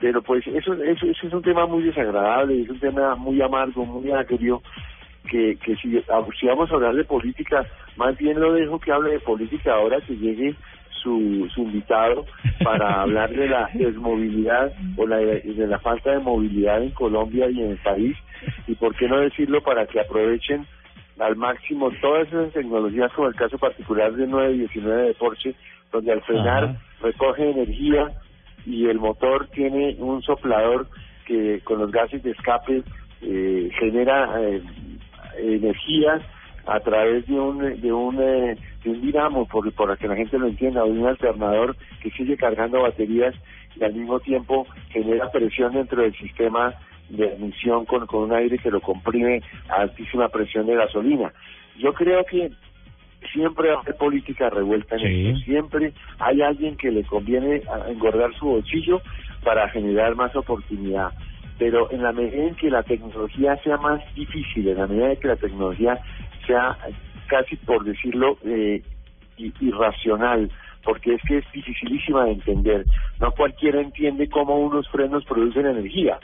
pero pues eso, eso eso es un tema muy desagradable es un tema muy amargo muy agrio que, que si, ah, si vamos a hablar de política, más bien lo dejo que hable de política ahora que llegue su, su invitado para hablar de la desmovilidad o la, de la falta de movilidad en Colombia y en el país y por qué no decirlo para que aprovechen al máximo todas esas tecnologías como el caso particular de 919 de Porsche donde al frenar Ajá. recoge energía y el motor tiene un soplador que con los gases de escape eh, genera eh, energía a través de un de un eh, de un dinamo por para que la gente lo entienda de un alternador que sigue cargando baterías y al mismo tiempo genera presión dentro del sistema de admisión con, con un aire que lo comprime a altísima presión de gasolina yo creo que siempre haber política revuelta en Sí. esto. Siempre hay alguien que le conviene engordar su bolsillo para generar más oportunidad. pero en la medida en que la tecnología sea más difícil, en la medida en que la tecnología sea casi por decirlo eh, irracional, porque es que es dificilísima de entender. No cualquiera entiende cómo unos frenos producen energía.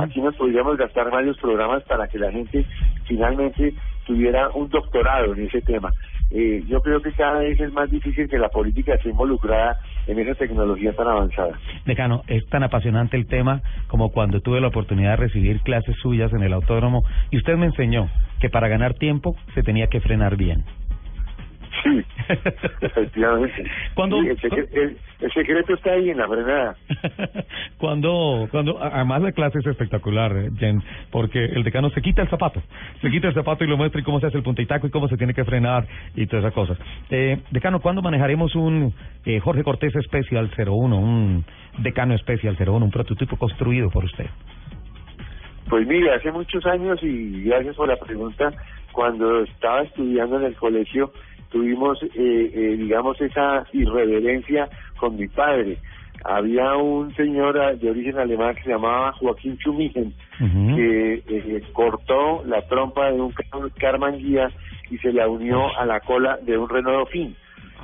Aquí nos podríamos gastar varios programas para que la gente finalmente tuviera un doctorado en ese tema. Eh, yo creo que cada vez es más difícil que la política esté involucrada en esa tecnología tan avanzada. Decano, es tan apasionante el tema como cuando tuve la oportunidad de recibir clases suyas en el autódromo y usted me enseñó que para ganar tiempo se tenía que frenar bien. Sí, efectivamente. ¿Cuándo- Sí, el, secre- el- el secreto está ahí en la frenada. Cuando, cuando, además la clase es espectacular, eh, Jen, porque el decano se quita el zapato, se quita el zapato y lo muestra y cómo se hace el punta y taco y cómo se tiene que frenar y todas esas cosas. Eh, decano, ¿cuándo manejaremos un eh, Jorge Cortés Special 01, un decano Special 01, un prototipo construido por usted? Pues mire, hace muchos años y gracias por la pregunta, cuando estaba estudiando en el colegio tuvimos, eh, eh, digamos, esa irreverencia con mi padre. Había un señor ah, de origen alemán que se llamaba Joaquín Schumigen, que eh, cortó la trompa de un Car- Karmann Guía y se la unió a la cola de un Renault Dauphine.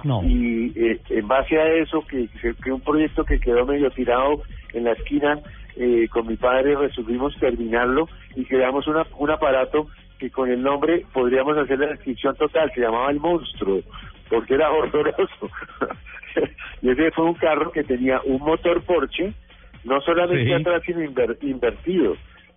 No. Y eh, en base a eso, que, que, que un proyecto que quedó medio tirado en la esquina, eh, con mi padre resolvimos terminarlo y creamos una, un aparato que con el nombre podríamos hacer la descripción total, se llamaba el monstruo, porque era horroroso. y ese fue un carro que tenía un motor Porsche, no solamente Sí. atrás, sino inver- invertido.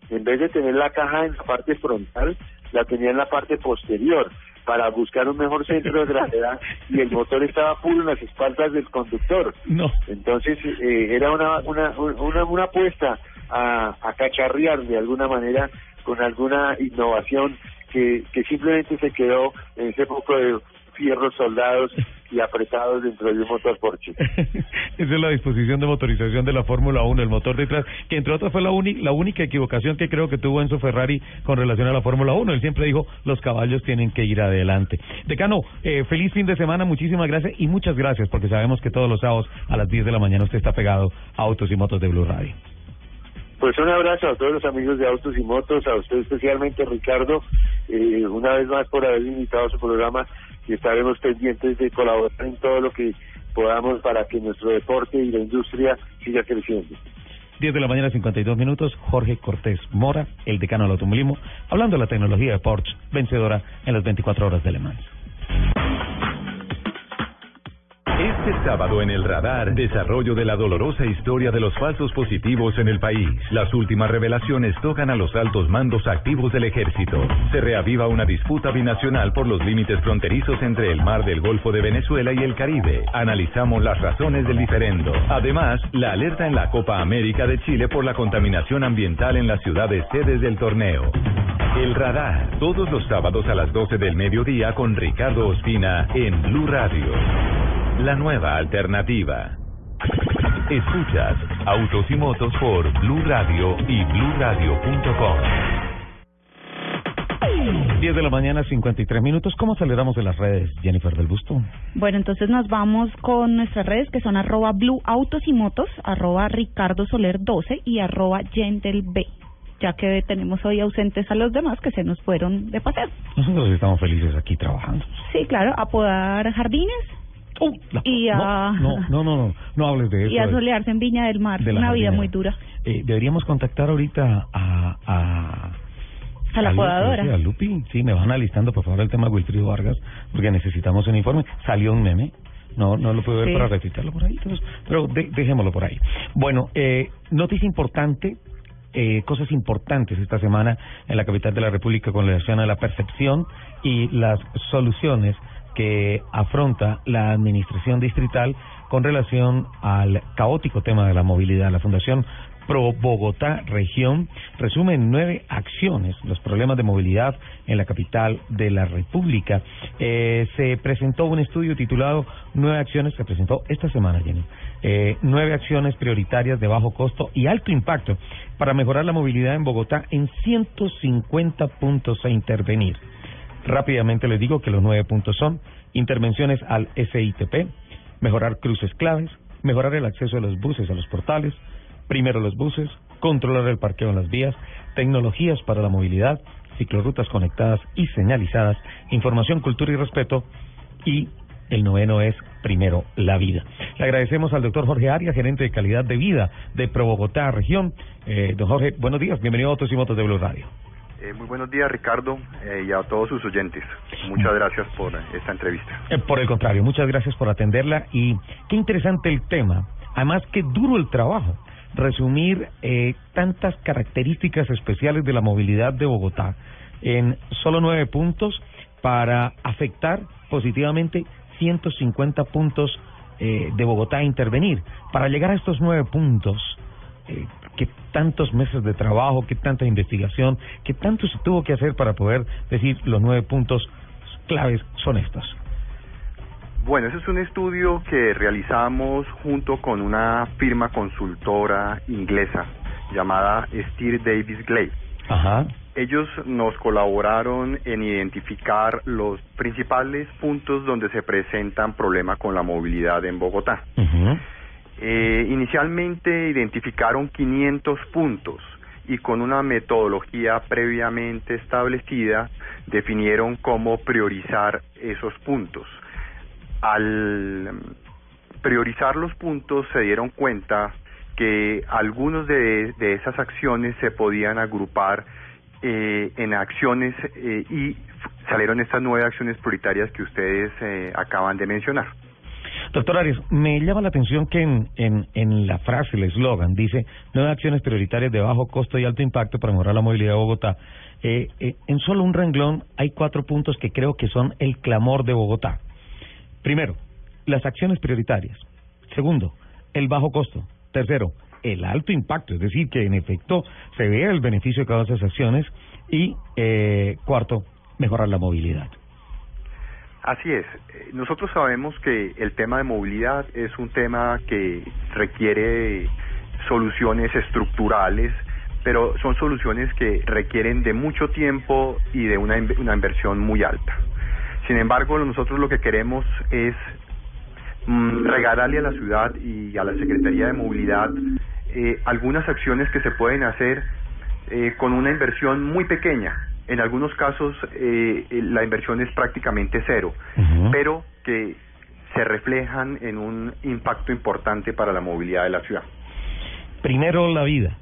En vez de tener la caja en la parte frontal, la tenía en la parte posterior para buscar un mejor centro de gravedad y el motor estaba puro en las espaldas del conductor. No. Entonces eh, era una, una, una, una apuesta a, a cacharrear de alguna manera con alguna innovación que, que simplemente se quedó en ese poco de fierros soldados y apretados dentro de un motor Porsche. Esa es la disposición de motorización de la Fórmula 1, el motor detrás, que entre otras fue la, la única equivocación que creo que tuvo Enzo Ferrari con relación a la Fórmula 1. Él siempre dijo, los caballos tienen que ir adelante. Decano, eh, feliz fin de semana, muchísimas gracias y muchas gracias porque sabemos que todos los sábados a las 10 de la mañana usted está pegado a Autos y Motos de Blue Radio. Pues un abrazo a todos los amigos de Autos y Motos, a usted especialmente Ricardo, eh, una vez más por haber invitado a su programa y estaremos pendientes de colaborar en todo lo que podamos para que nuestro deporte y la industria siga creciendo. 10 de la mañana, 52 minutos. Jorge Cortés Mora, el decano del automovilismo, hablando de la tecnología de Porsche, vencedora en las 24 horas de Le Mans. Este sábado en el radar, desarrollo de la dolorosa historia de los falsos positivos en el país. Las últimas revelaciones tocan a los altos mandos activos del ejército. Se reaviva una disputa binacional por los límites fronterizos entre el mar del Golfo de Venezuela y el Caribe. Analizamos las razones del diferendo. Además, la alerta en la Copa América de Chile por la contaminación ambiental en las ciudades sedes del torneo. El radar, todos los sábados a las 12 del mediodía con Ricardo Ospina en Blue Radio. La nueva alternativa. Escuchas Autos y Motos por Blue Radio y BlueRadio.com. 10 de la mañana, 53 minutos. ¿Cómo aceleramos en las redes, Jennifer del Busto? Bueno, entonces nos vamos con nuestras redes que son arroba Blue Autos y Motos, arroba Ricardo Soler 12 y arroba Yendel B, ya que tenemos hoy ausentes a los demás que se nos fueron de paseo. Nosotros estamos felices aquí trabajando. Sí, claro, a y a, No, no, no, no, no hables de eso. y a solearse en Viña del Mar. de Una vida muy dura. Eh, deberíamos contactar ahorita a... a A la podadora. sí, a Lupi, sí, me van alistando por favor el tema de Wilfrido Vargas, porque necesitamos un informe. Salió un meme, no no lo puedo ver Sí. para recitarlo por ahí, entonces, pero de- dejémoslo por ahí. Bueno, eh, noticia importante, eh, cosas importantes esta semana en la capital de la República con relación a la percepción y las soluciones que afronta la administración distrital con relación al caótico tema de la movilidad. La Fundación Pro Bogotá Región resume en nueve acciones los problemas de movilidad en la capital de la República. Eh, se presentó un estudio titulado Nueve acciones, se presentó esta semana, Jenny. Eh, nueve acciones prioritarias de bajo costo y alto impacto para mejorar la movilidad en Bogotá en 150 puntos a intervenir. Rápidamente les digo que los nueve puntos son intervenciones al SITP, mejorar cruces claves, mejorar el acceso de los buses a los portales, primero los buses, controlar el parqueo en las vías, tecnologías para la movilidad, ciclorrutas conectadas y señalizadas, información, cultura y respeto y el noveno es primero la vida. Le agradecemos al doctor Jorge Arias, gerente de calidad de vida de Pro Bogotá región. Eh, don Jorge, buenos días, bienvenido a Autos y Motos de Blue Radio. Eh, muy buenos días, Ricardo, eh, y a todos sus oyentes. Muchas gracias por esta entrevista. Eh, por el contrario, muchas gracias por atenderla y qué interesante el tema. Además, qué duro el trabajo. Resumir tantas características especiales de la movilidad de Bogotá en solo nueve puntos para afectar positivamente 150 puntos de Bogotá a intervenir. Para llegar a estos nueve puntos, que tantos meses de trabajo, que tanta investigación, que tanto se tuvo que hacer para poder decir los nueve puntos claves son estos. Bueno, ese es un estudio que realizamos junto con una firma consultora inglesa llamada Steer Davis Glade. Ajá. Ellos nos colaboraron en identificar los principales puntos donde se presentan problemas con la movilidad en Bogotá. Eh, inicialmente identificaron 500 puntos y con una metodología previamente establecida definieron cómo priorizar esos puntos. Al priorizar los puntos se dieron cuenta que algunos de, esas acciones se podían agrupar eh, en acciones eh, y salieron estas nueve acciones prioritarias que ustedes eh, acaban de mencionar. Doctor Arias, me llama la atención que en, la frase, el eslogan, dice nueve acciones prioritarias de bajo costo y alto impacto para mejorar la movilidad de Bogotá. Eh, eh, en solo un renglón hay cuatro puntos que creo que son el clamor de Bogotá. Primero, las acciones prioritarias. Segundo, el bajo costo. Tercero, el alto impacto, es decir, que en efecto se vea el beneficio de cada una de esas acciones. Y eh, cuarto, mejorar la movilidad. Así es. Eh, Nosotros sabemos que el tema de movilidad es un tema que requiere soluciones estructurales, pero son soluciones que requieren de mucho tiempo y de una, una inversión muy alta. Sin embargo, nosotros lo que queremos es mm, regalarle a la ciudad y a la Secretaría de Movilidad eh, algunas acciones que se pueden hacer eh, con una inversión muy pequeña. En algunos casos eh, eh, la inversión es prácticamente cero, pero que se reflejan en un impacto importante para la movilidad de la ciudad. Primero, la vida.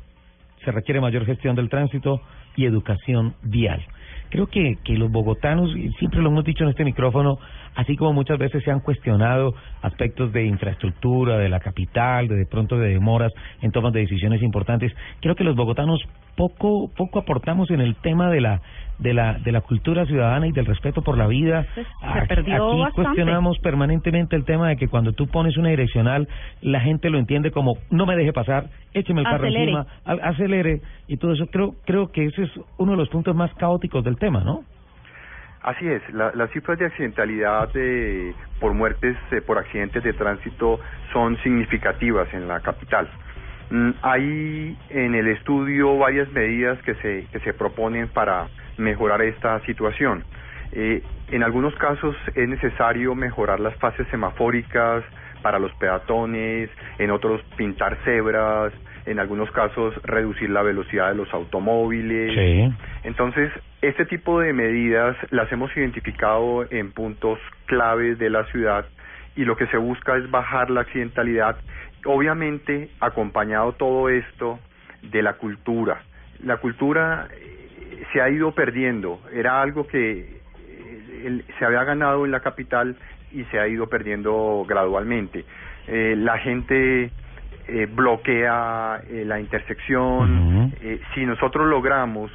Se requiere mayor gestión del tránsito y educación vial. Creo que, que los bogotanos, y siempre lo hemos dicho en este micrófono, así como muchas veces se han cuestionado aspectos de infraestructura, de la capital, de, de pronto de demoras en tomas de decisiones importantes, creo que los bogotanos poco poco aportamos en el tema de la de la de la cultura ciudadana y del respeto por la vida. se Aquí- perdió Aquí bastante. cuestionamos permanentemente el tema de que cuando tú pones una direccional, la gente lo entiende como no me deje pasar, écheme el carro Acelere. encima, acelere y todo eso. Creo creo que ese es uno de los puntos más caóticos del tema, ¿no? Así es, la- las cifras de accidentalidad de- por muertes eh, por accidentes de tránsito son significativas en la capital. Mm, hay en el estudio varias medidas que se, que se proponen para mejorar esta situación. Eh, en algunos casos es necesario mejorar las fases semafóricas para los peatones, en otros pintar cebras, en algunos casos reducir la velocidad de los automóviles. Sí. Entonces, este tipo de medidas las hemos identificado en puntos claves de la ciudad y lo que se busca es bajar la accidentalidad, obviamente acompañado todo esto de la cultura. La cultura eh, se ha ido perdiendo, era algo que eh, se había ganado en la capital y se ha ido perdiendo gradualmente. Eh, la gente eh, bloquea eh, la intersección. Si nosotros logramos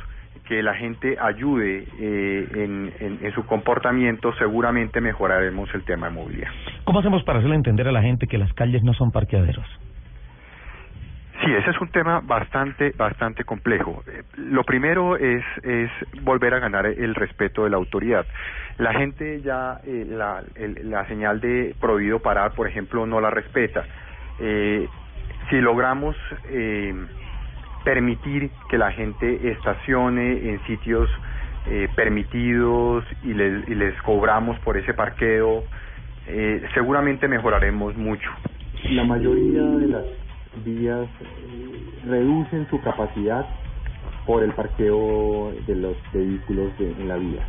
que la gente ayude eh, en, en- en su comportamiento, seguramente mejoraremos el tema de movilidad. ¿Cómo hacemos para hacerle entender a la gente que las calles no son parqueaderos? Sí, ese es un tema bastante, bastante complejo. Eh, Lo primero es, es volver a ganar el respeto de la autoridad. La gente ya eh, la, el- la señal de prohibido parar, por ejemplo, no la respeta. Eh, si logramos eh, permitir que la gente estacione en sitios eh, permitidos y les, y les cobramos por ese parqueo, eh, seguramente mejoraremos mucho. La mayoría de las vías eh, reducen su capacidad por el parqueo de los vehículos de- en la vía.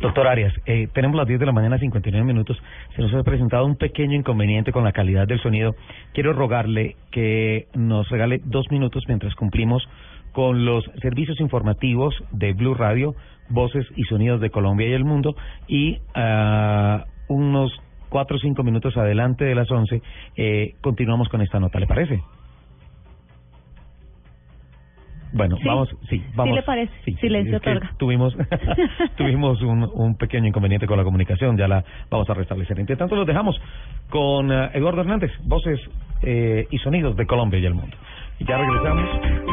Doctor Arias, eh, tenemos las 10 de la mañana, 59 minutos. Se nos ha presentado un pequeño inconveniente con la calidad del sonido. Quiero rogarle que nos regale dos minutos mientras cumplimos con los servicios informativos de Blue Radio, Voces y Sonidos de Colombia y el Mundo, y ah, unos cuatro o cinco minutos adelante de las 11 eh, continuamos con esta nota. ¿Le parece? Bueno, Sí. vamos, sí, vamos. le parece. sí, Silencio es que otorga. Tuvimos, tuvimos un, un pequeño inconveniente con la comunicación, ya la vamos a restablecer. Entre tanto, los dejamos con eh, Eduardo Hernández, voces eh, y sonidos de Colombia y el mundo. Y ya regresamos.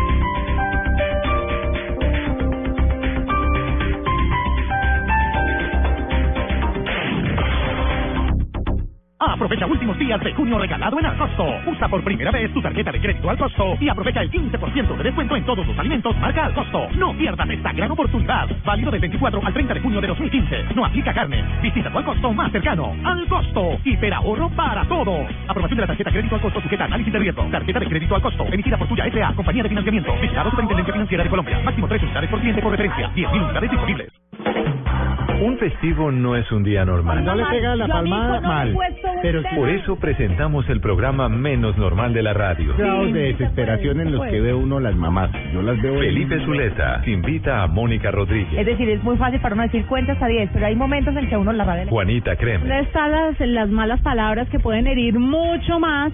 Aprovecha últimos días de junio regalado en Alcosto. Usa por primera vez tu tarjeta de crédito al costo y aprovecha el 15% de descuento en todos los alimentos marca al costo. No pierdas esta gran oportunidad. Válido del 24 al 30 de junio de 2015. No aplica carne. Visita tu al costo más cercano. Al costo. Hiperahorro para todos. Aprobación de la tarjeta crédito al costo sujeta a análisis de riesgo. Tarjeta de crédito al costo. Emitida por Tuya S.A. Compañía de Financiamiento. Vigilado Superintendencia Financiera de Colombia. Máximo 3 unidades por cliente por referencia. 10.000 unidades disponibles. Un festivo no es un día normal. No le pega la palmada mal. Pero por eso presentamos el programa menos normal de la radio. Grados de desesperación en los que ve uno las mamás. Yo las veo. en- Felipe Zuleta invita a Mónica Rodríguez, Es decir, es muy fácil para uno decir cuenta hasta 10, pero hay momentos en que uno la radio... le- Juanita Creme, No están las, las malas palabras que pueden herir mucho más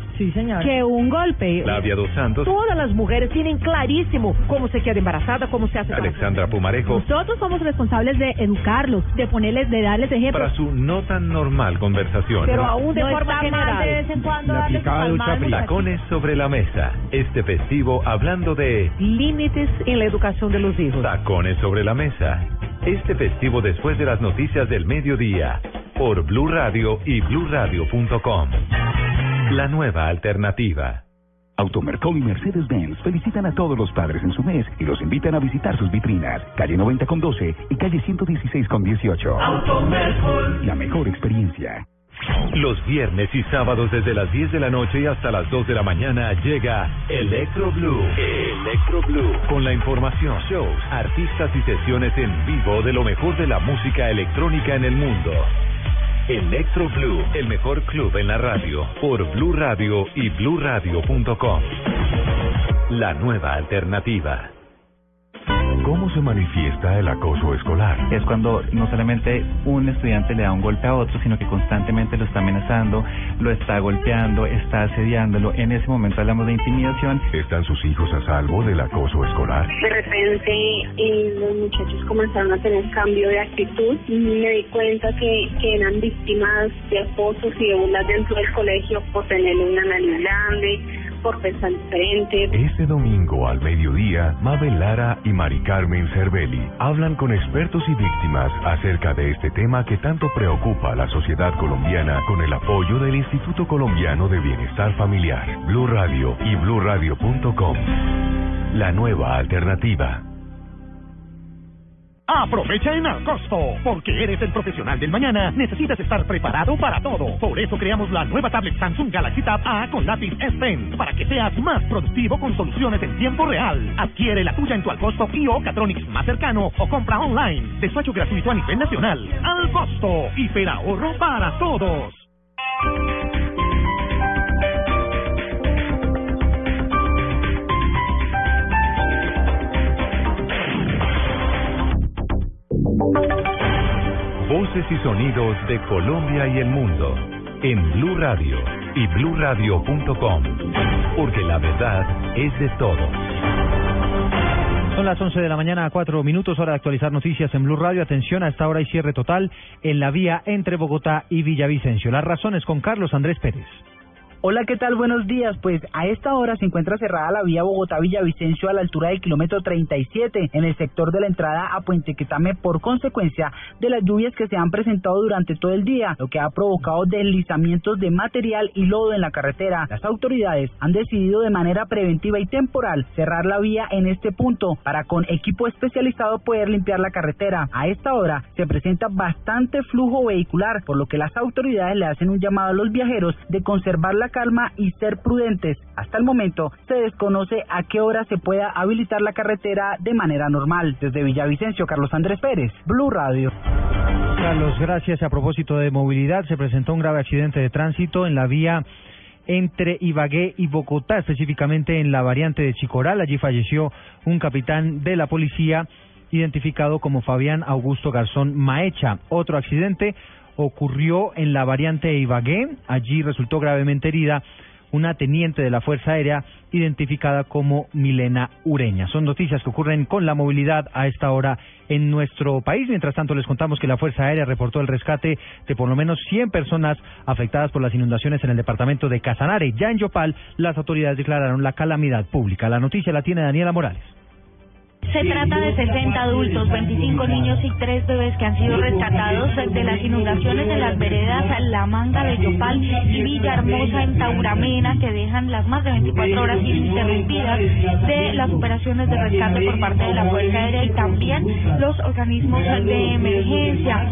que un golpe. Flavia Dos Santos, Todas las mujeres tienen clarísimo cómo se queda embarazada, cómo se hace... Alexandra Pumarejo, Nosotros somos responsables de educarlos, de ponerles, de darles ejemplos. para su no tan normal conversación. Pero aún de No forma general. de vez en cuando La. Tacones sobre la mesa. Este festivo hablando de Límites en la educación de los hijos. tacones sobre la mesa. Este festivo después de las noticias del mediodía. Por Blue Radio y BlueRadio.com. La nueva alternativa. Automercol y Mercedes-Benz felicitan a todos los padres en su mes y los invitan a visitar sus vitrinas. Calle 90 con 12 y calle 116 con 18. La mejor experiencia. Los viernes y sábados desde las 10 de la noche y hasta las 2 de la mañana llega Electro Blue. Electro Blue. Con la información, shows, artistas y sesiones en vivo de lo mejor de la música electrónica en el mundo. Electro Blue, el mejor club en la radio, por Blue Radio y BlueRadio.com. La nueva alternativa. ¿Cómo se manifiesta el acoso escolar? Es cuando no solamente un estudiante le da un golpe a otro, sino que constantemente lo está amenazando, lo está golpeando, está asediándolo. En ese momento hablamos de intimidación. ¿Están sus hijos a salvo del acoso escolar? De repente eh, los muchachos comenzaron a tener cambio de actitud me di cuenta que, que eran víctimas de acosos y de burlas dentro del colegio por tener una nariz grande, por pensar diferente. Este domingo al mediodía, Mabel Lara y Mari Carmen Cervelli hablan con expertos y víctimas acerca de este tema que tanto preocupa a la sociedad colombiana con el apoyo del Instituto Colombiano de Bienestar Familiar, Blue Radio y BlueRadio.com. La nueva alternativa. Aprovecha en Alcosto, porque eres el profesional del mañana, necesitas estar preparado para todo. Por eso creamos la nueva tablet Samsung Galaxy Tab A con lápiz S Pen, para que seas más productivo con soluciones en tiempo real. Adquiere la tuya en tu Alcosto y o más cercano o compra online. Despacho gratuito a nivel nacional. Alcosto, hiperahorro para todos. Voces y sonidos de Colombia y el mundo en Blue Radio y BlueRadio.com. Porque la verdad es de todos. Son las 11 de la mañana a 4 minutos, hora de actualizar noticias en Blue Radio. Atención, a esta hora hay cierre total en la vía entre Bogotá y Villavicencio. Las razones con Carlos Andrés Pérez. Hola, ¿qué tal? Buenos días. Pues a esta hora se encuentra cerrada la vía Bogotá-Villavicencio a la altura del kilómetro 37 en el sector de la entrada a Puente Quetame por consecuencia de las lluvias que se han presentado durante todo el día, lo que ha provocado deslizamientos de material y lodo en la carretera. Las autoridades han decidido de manera preventiva y temporal cerrar la vía en este punto para con equipo especializado poder limpiar la carretera. A esta hora se presenta bastante flujo vehicular, por lo que las autoridades le hacen un llamado a los viajeros de conservar la calma y ser prudentes. Hasta el momento se desconoce a qué hora se pueda habilitar la carretera de manera normal. Desde Villavicencio, Carlos Andrés Pérez, Blue Radio. Carlos, gracias. A propósito de movilidad, se presentó un grave accidente de tránsito en la vía entre Ibagué y Bogotá, específicamente en la variante de Chicoral. Allí falleció un capitán de la policía identificado como Fabián Augusto Garzón Maecha. Otro accidente ocurrió en la variante de Ibagué. Allí resultó gravemente herida una teniente de la Fuerza Aérea identificada como Milena Ureña. Son noticias que ocurren con la movilidad a esta hora en nuestro país. Mientras tanto, les contamos que la Fuerza Aérea reportó el rescate de por lo menos 100 personas afectadas por las inundaciones en el departamento de Casanare. Ya en Yopal, las autoridades declararon la calamidad pública. La noticia la tiene Daniela Morales. Se trata de 60 adultos, 25 niños y 3 bebés que han sido rescatados de las inundaciones de las veredas La Manga de Yopal y Villahermosa en Tauramena, que dejan las más de 24 horas ininterrumpidas de las operaciones de rescate por parte de la Fuerza Aérea y también los organismos de emergencia.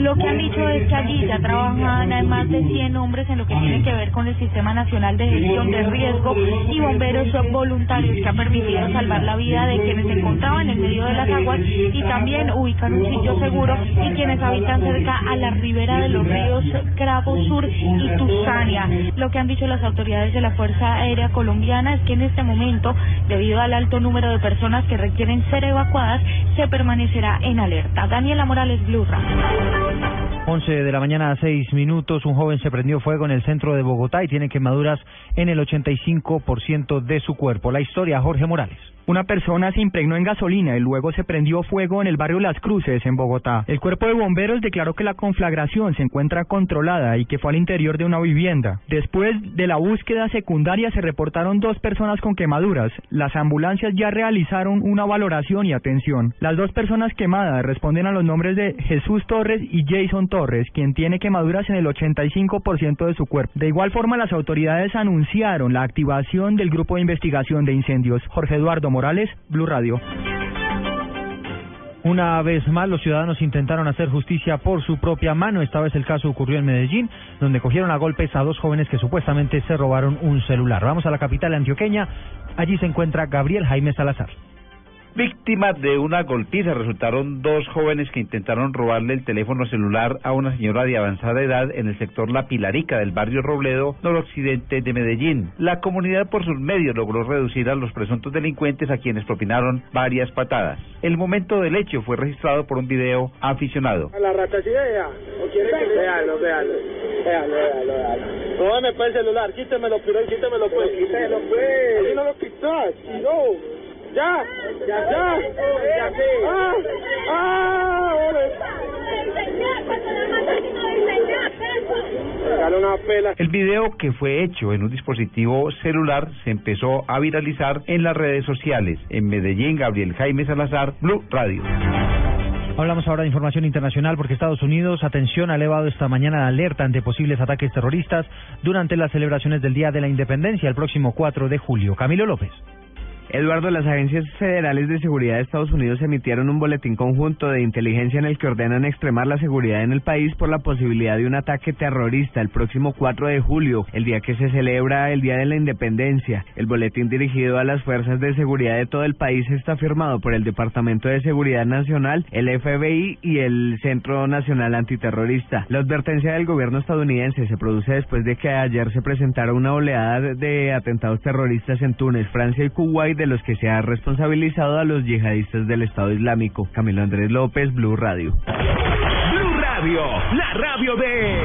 Lo que han dicho es que allí ya trabajan más de 100 hombres en lo que tiene que ver con el Sistema Nacional de Gestión de Riesgo y bomberos voluntarios que han permitido salvar la vida de quienes se encontraban en medio de las aguas y también ubicar un sitio seguro y quienes habitan cerca a la ribera de los ríos Cravo Sur y Tusania. Lo que han dicho las autoridades de la Fuerza Aérea Colombiana es que en este momento, debido al alto número de personas que requieren ser evacuadas, se permanecerá en alerta. Daniela Morales, Blue 11 de la mañana a 6 minutos, un joven se prendió fuego en el centro de Bogotá y tiene quemaduras en el 85% de su cuerpo. La historia, Jorge Morales. Una persona se impregnó en gasolina y luego se prendió fuego en el barrio Las Cruces, en Bogotá. El cuerpo de bomberos declaró que la conflagración se encuentra controlada y que fue al interior de una vivienda. Después de la búsqueda secundaria se reportaron dos personas con quemaduras. Las ambulancias ya realizaron una valoración y atención. Las dos personas quemadas responden a los nombres de Jesús Torres y Jason Torres, quien tiene quemaduras en el 85% de su cuerpo. De igual forma, las autoridades anunciaron la activación del grupo de investigación de incendios. Jorge Eduardo Morales, Blue Radio. Una vez más, los ciudadanos intentaron hacer justicia por su propia mano. Esta vez el caso ocurrió en Medellín, donde cogieron a golpes a dos jóvenes que supuestamente se robaron un celular. Vamos a la capital antioqueña. Allí se encuentra Gabriel Jaime Salazar. Víctimas de una golpiza resultaron dos jóvenes que intentaron robarle el teléfono celular a una señora de avanzada edad en el sector La Pilarica del barrio Robledo, noroccidente de Medellín. La comunidad por sus medios logró reducir a los presuntos delincuentes a quienes propinaron varias patadas. El momento del hecho fue registrado por un video aficionado. A la rata sí vea, o quiere que vealo, vealo, vealo, vealo, vealo. Róbame pues el celular, quítemelo, pero quítemelo pues, quítemelo pues. No lo quitas, no. Ya, ya, ya, ya, ah, ah, El video que fue hecho en un dispositivo celular se empezó a viralizar en las redes sociales. En Medellín, Gabriel Jaime Salazar, Blue Radio. Hablamos ahora de información internacional porque Estados Unidos, atención, ha elevado esta mañana la alerta ante posibles ataques terroristas durante las celebraciones del Día de la Independencia el próximo 4 de julio. Camilo López. Eduardo, las agencias federales de seguridad de Estados Unidos emitieron un boletín conjunto de inteligencia en el que ordenan extremar la seguridad en el país por la posibilidad de un ataque terrorista el próximo 4 de julio, el día que se celebra el Día de la Independencia. El boletín dirigido a las fuerzas de seguridad de todo el país está firmado por el Departamento de Seguridad Nacional, el FBI y el Centro Nacional Antiterrorista. La advertencia del gobierno estadounidense se produce después de que ayer se presentara una oleada de atentados terroristas en Túnez, Francia y Kuwait de los que se ha responsabilizado a los yihadistas del Estado Islámico. Camilo Andrés López, Blue Radio. Blue Radio, la radio de...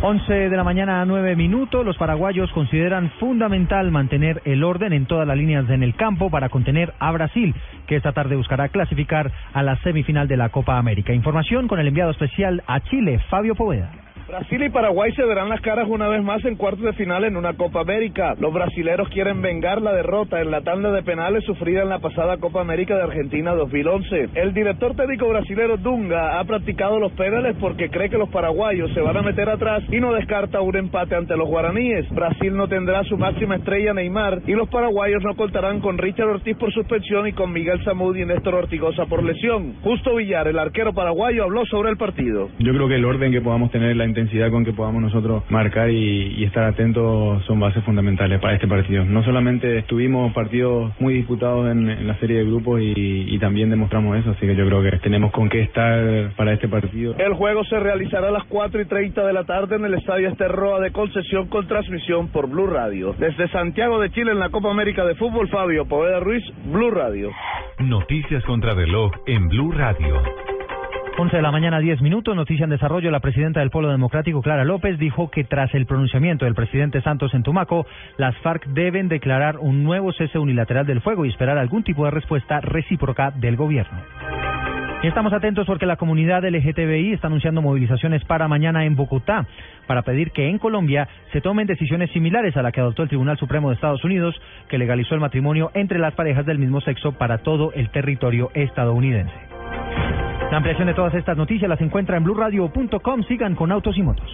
11 de la mañana a 9 minutos, los paraguayos consideran fundamental mantener el orden en todas las líneas en el campo para contener a Brasil, que esta tarde buscará clasificar a la semifinal de la Copa América. Información con el enviado especial a Chile, Fabio Poveda. Brasil y Paraguay se verán las caras una vez más en cuartos de final en una Copa América. Los brasileros quieren vengar la derrota en la tanda de penales sufrida en la pasada Copa América de Argentina 2011. El director técnico brasilero Dunga ha practicado los penales porque cree que los paraguayos se van a meter atrás y no descarta un empate ante los guaraníes. Brasil no tendrá su máxima estrella Neymar y los paraguayos no contarán con Richard Ortiz por suspensión y con Miguel Zamud y Néstor Ortigosa por lesión. Justo Villar, el arquero paraguayo, habló sobre el partido. Yo creo que el orden que podamos tener la intensidad con que podamos nosotros marcar y, estar atentos son bases fundamentales para este partido. No solamente tuvimos partidos muy disputados en, la serie de grupos y, también demostramos eso, así que yo creo que tenemos con qué estar para este partido. El juego se realizará a las 4 y 30 de la tarde en el Estadio Esterroa de Concesión con transmisión por Blue Radio. Desde Santiago de Chile en la Copa América de Fútbol, Fabio Poveda Ruiz, Blue Radio. Noticias contra reloj en Blue Radio. 11 de la mañana, 10 minutos. Noticia en desarrollo. La presidenta del Polo Democrático, Clara López, dijo que tras el pronunciamiento del presidente Santos en Tumaco, las FARC deben declarar un nuevo cese unilateral del fuego y esperar algún tipo de respuesta recíproca del gobierno. Estamos atentos porque la comunidad LGTBI está anunciando movilizaciones para mañana en Bogotá para pedir que en Colombia se tomen decisiones similares a la que adoptó el Tribunal Supremo de Estados Unidos, que legalizó el matrimonio entre las parejas del mismo sexo para todo el territorio estadounidense. La ampliación de todas estas noticias las encuentra en blurradio.com. Sigan con Autos y Motos.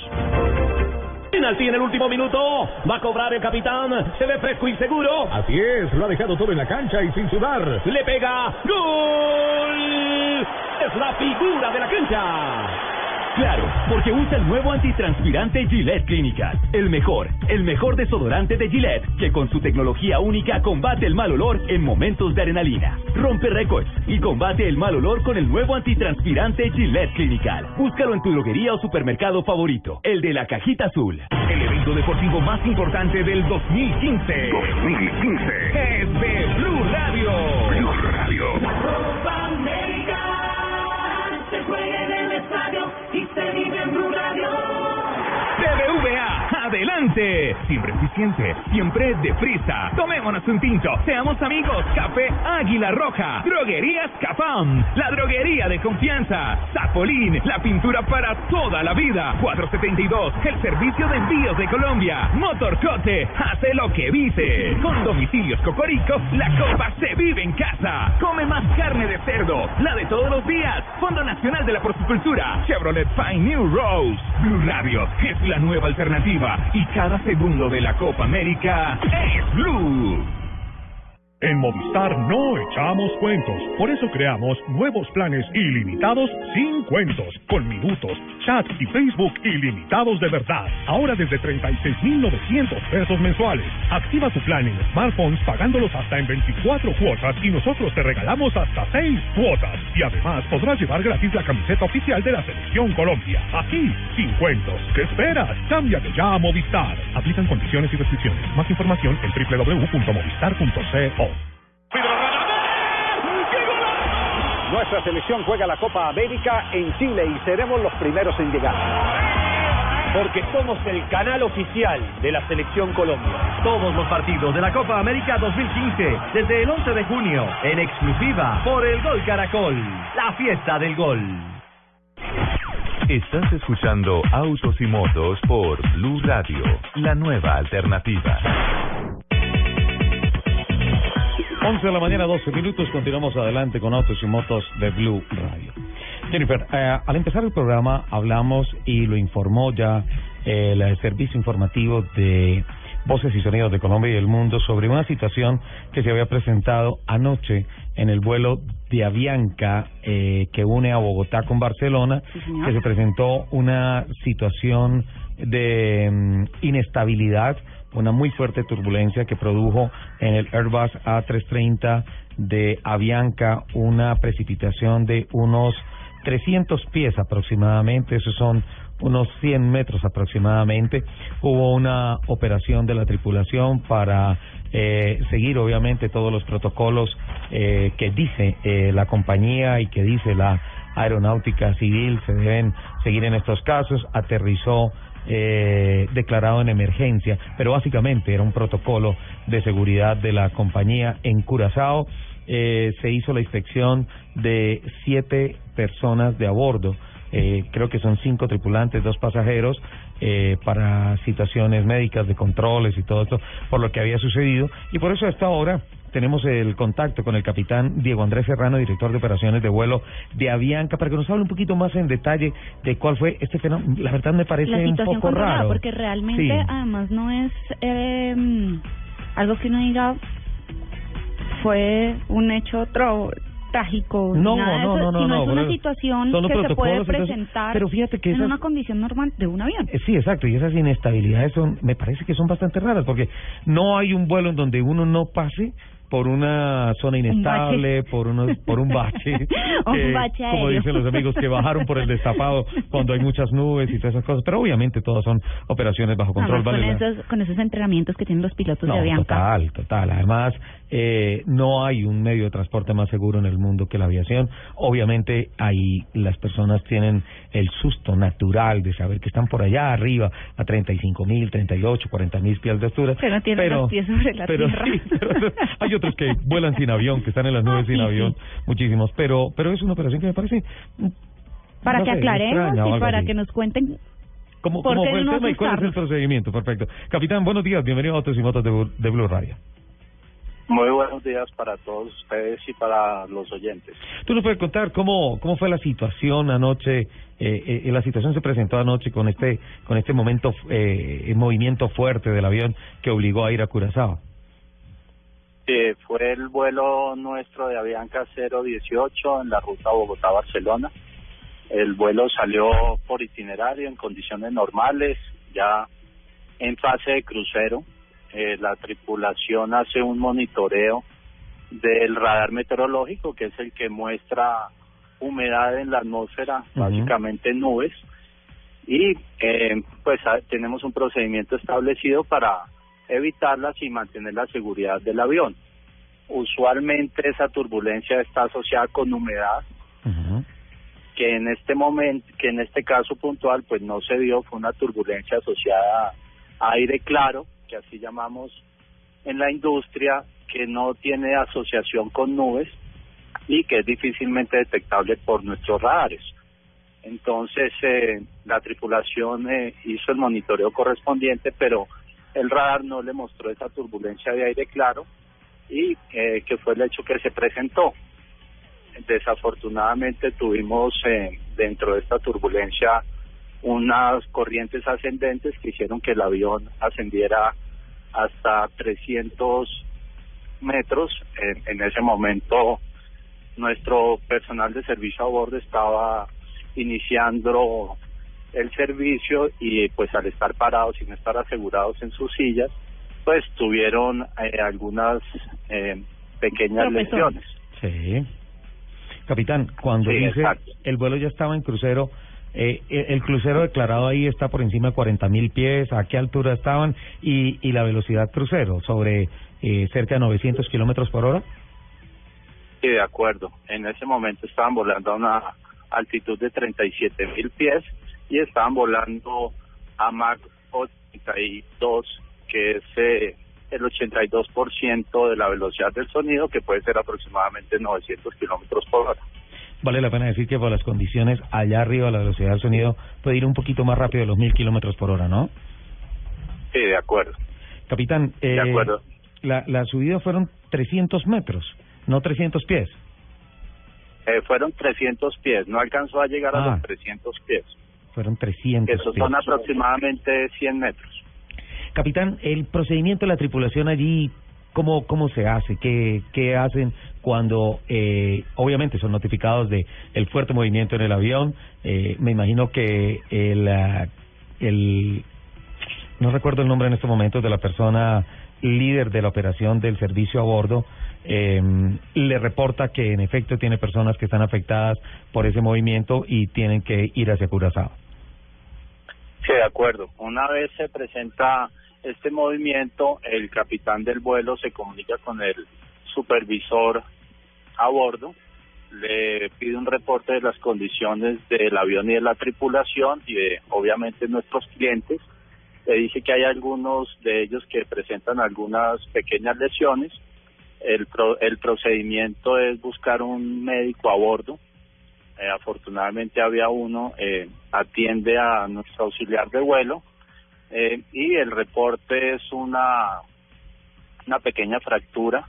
Penalti en el último minuto. Va a cobrar el capitán. Se ve fresco y seguro. Así es, lo ha dejado todo en la cancha y sin sudar. Le pega. ¡Gol! Es la figura de la cancha. Claro, porque usa el nuevo antitranspirante Gillette Clinical. El mejor, el mejor desodorante de Gillette, que con su tecnología única combate el mal olor en momentos de adrenalina. Rompe récords y combate el mal olor con el nuevo antitranspirante Gillette Clinical. Búscalo en tu droguería o supermercado favorito, el de la cajita azul. El evento deportivo más importante del 2015. 2015 es de Blue Radio. Blue Radio. BBVA, adelante. Siempre eficiente, siempre deprisa. Tomémonos un tinto, seamos amigos. Café Águila Roja. Droguerías Cafam, la droguería de confianza. Zapolín, la pintura para toda la vida. 472, el servicio de envíos de Colombia. Motorcote, hace lo que dice. Con domicilios Cocorico, la copa se vive en casa. Come más carne de cerdo, la de todos los días. Fondo Nacional de la Porcicultura. Chevrolet Fine New Rose. Blue Radio es la nueva alternativa y cada segundo de la Copa América es Blue. En Movistar no echamos cuentos, por eso creamos nuevos planes ilimitados sin cuentos, con minutos, chat y Facebook ilimitados de verdad. Ahora desde 36,900 pesos mensuales. Activa tu plan en smartphones pagándolos hasta en 24 cuotas y nosotros te regalamos hasta 6 cuotas. Y además podrás llevar gratis la camiseta oficial de la Selección Colombia. Así, sin cuentos. ¿Qué esperas? Cámbiate ya a Movistar. Aplican condiciones y restricciones. Más información en www.movistar.co. Nuestra selección juega la Copa América en Chile y seremos los primeros en llegar. Porque somos el canal oficial de la Selección Colombia. Todos los partidos de la Copa América 2015, desde el 11 de junio, en exclusiva por el Gol Caracol, la fiesta del gol. Estás escuchando Autos y Motos por Blue Radio, la nueva alternativa. 11 de la mañana, 12 minutos. Continuamos adelante con Autos y Motos de Blue Radio. Jennifer, eh, al empezar el programa hablamos y lo informó ya el servicio informativo de Voces y Sonidos de Colombia y el Mundo sobre una situación que se había presentado anoche en el vuelo de Avianca eh, que une a Bogotá con Barcelona, que se presentó una situación de mm, inestabilidad una muy fuerte turbulencia que produjo en el Airbus A330 de Avianca una precipitación de unos 300 pies aproximadamente, esos son unos 100 metros aproximadamente. Hubo una operación de la tripulación para eh, seguir obviamente todos los protocolos eh, que dice eh, la compañía y que dice la aeronáutica civil se deben seguir en estos casos. Aterrizó eh, declarado en emergencia, pero básicamente era un protocolo de seguridad de la compañía en Curazao. Eh, se hizo la inspección de siete personas de a bordo eh, creo que son cinco tripulantes, dos pasajeros, eh, para situaciones médicas, de controles y todo esto, por lo que había sucedido. Y por eso a esta hora tenemos el contacto con el capitán Diego Andrés Serrano, director de operaciones de vuelo de Avianca, para que nos hable un poquito más en detalle de cuál fue este fenómeno. La verdad me parece la un poco raro. porque realmente Sí. además no es eh, algo que uno diga fue un hecho tro- trágico No, nada de no, eso, no, no, sino no, es una pero situación que se puede presentar pero fíjate que en esas- una condición normal de un avión Eh, Sí, exacto, y esas inestabilidades son, me parece que son bastante raras, porque no hay un vuelo en donde uno no pase por una zona inestable, por unos, por un bache, Un bache como dicen los amigos, que bajaron por el destapado cuando hay muchas nubes y todas esas cosas, pero obviamente todas son operaciones bajo control. Además, con vale la- esos con esos entrenamientos que tienen los pilotos no, de Avianca total, total. Además, eh, no hay un medio de transporte más seguro en el mundo que la aviación. Obviamente, ahí las personas tienen el susto natural de saber que están por allá arriba, a 35 mil, 38, 40 mil pies de altura. pero tienen los pies sobre la pero tierra sí, pero hay otros que vuelan sin avión, que están en las nubes Ah, sin sí, avión, muchísimos. Pero, pero es una operación que me parece mm, para no que sé, aclaremos extraña y para así. que nos cuenten ¿Cómo, cómo fue el tema y cuál es el procedimiento? Perfecto. Capitán, buenos días. Bienvenido a Autos y Motos de Blue Radio. Muy buenos días para todos ustedes y para los oyentes. ¿Tú nos puedes contar cómo, cómo fue la situación anoche? Eh, eh, la situación se presentó anoche con este con este momento, eh, movimiento fuerte del avión que obligó a ir a Curazao. Eh, fue el vuelo nuestro de Avianca 018 en la ruta Bogotá-Barcelona. El vuelo salió por itinerario en condiciones normales, ya en fase de crucero. Eh, la tripulación hace un monitoreo del radar meteorológico, que es el que muestra humedad en la atmósfera, básicamente nubes. Y eh, pues a- tenemos un procedimiento establecido para evitarlas y mantener la seguridad del avión. Usualmente esa turbulencia está asociada con humedad, que en este momento, que en este caso puntual, pues no se dio, fue una turbulencia asociada a aire claro, que así llamamos en la industria, que no tiene asociación con nubes y que es difícilmente detectable por nuestros radares. Entonces, eh, la tripulación eh, hizo el monitoreo correspondiente, pero el radar no le mostró esa turbulencia de aire claro y eh, que fue el hecho que se presentó. Desafortunadamente tuvimos eh, dentro de esta turbulencia unas corrientes ascendentes que hicieron que el avión ascendiera hasta 300 metros. En, en ese momento nuestro personal de servicio a bordo estaba iniciando el servicio y pues al estar parados sin estar asegurados en sus sillas, pues tuvieron eh, algunas eh, pequeñas lesiones. Sí. Capitán, cuando Sí, dice exacto. el vuelo ya estaba en crucero, eh, eh, el crucero declarado ahí está por encima de 40 mil pies, ¿a qué altura estaban? Y, y la velocidad crucero, sobre eh, cerca de 900 kilómetros por hora. Sí, de acuerdo. En ese momento estaban volando a una altitud de 37 mil pies y estaban volando a Mach 82, que es eh, el 82% de la velocidad del sonido, que puede ser aproximadamente 900 kilómetros por hora. Vale la pena decir que por las condiciones allá arriba la velocidad del sonido puede ir un poquito más rápido de los mil kilómetros por hora, ¿no? Sí, de acuerdo. Capitán, eh, De acuerdo. La, la subida fueron 300 metros, no 300 pies. Eh, fueron 300 pies, no alcanzó a llegar a Ah. los 300 pies. Fueron 300 Esos pies. son aproximadamente 100 metros. Capitán, el procedimiento de la tripulación allí, ¿cómo, cómo se hace? ¿Qué, qué hacen cuando, eh, obviamente, son notificados de el fuerte movimiento en el avión? Eh, me imagino que el, ah, el, no recuerdo el nombre en estos momentos de la persona líder de la operación del servicio a bordo, eh, le reporta que en efecto tiene personas que están afectadas por ese movimiento y tienen que ir hacia Curazao. Sí, de acuerdo. Una vez se presenta este movimiento, el capitán del vuelo se comunica con el supervisor a bordo, le pide un reporte de las condiciones del avión y de la tripulación y de obviamente nuestros clientes. Le dice que hay algunos de ellos que presentan algunas pequeñas lesiones. El, pro- el procedimiento es buscar un médico a bordo eh, afortunadamente había uno, eh, atiende a nuestro auxiliar de vuelo eh, y el reporte es una, una pequeña fractura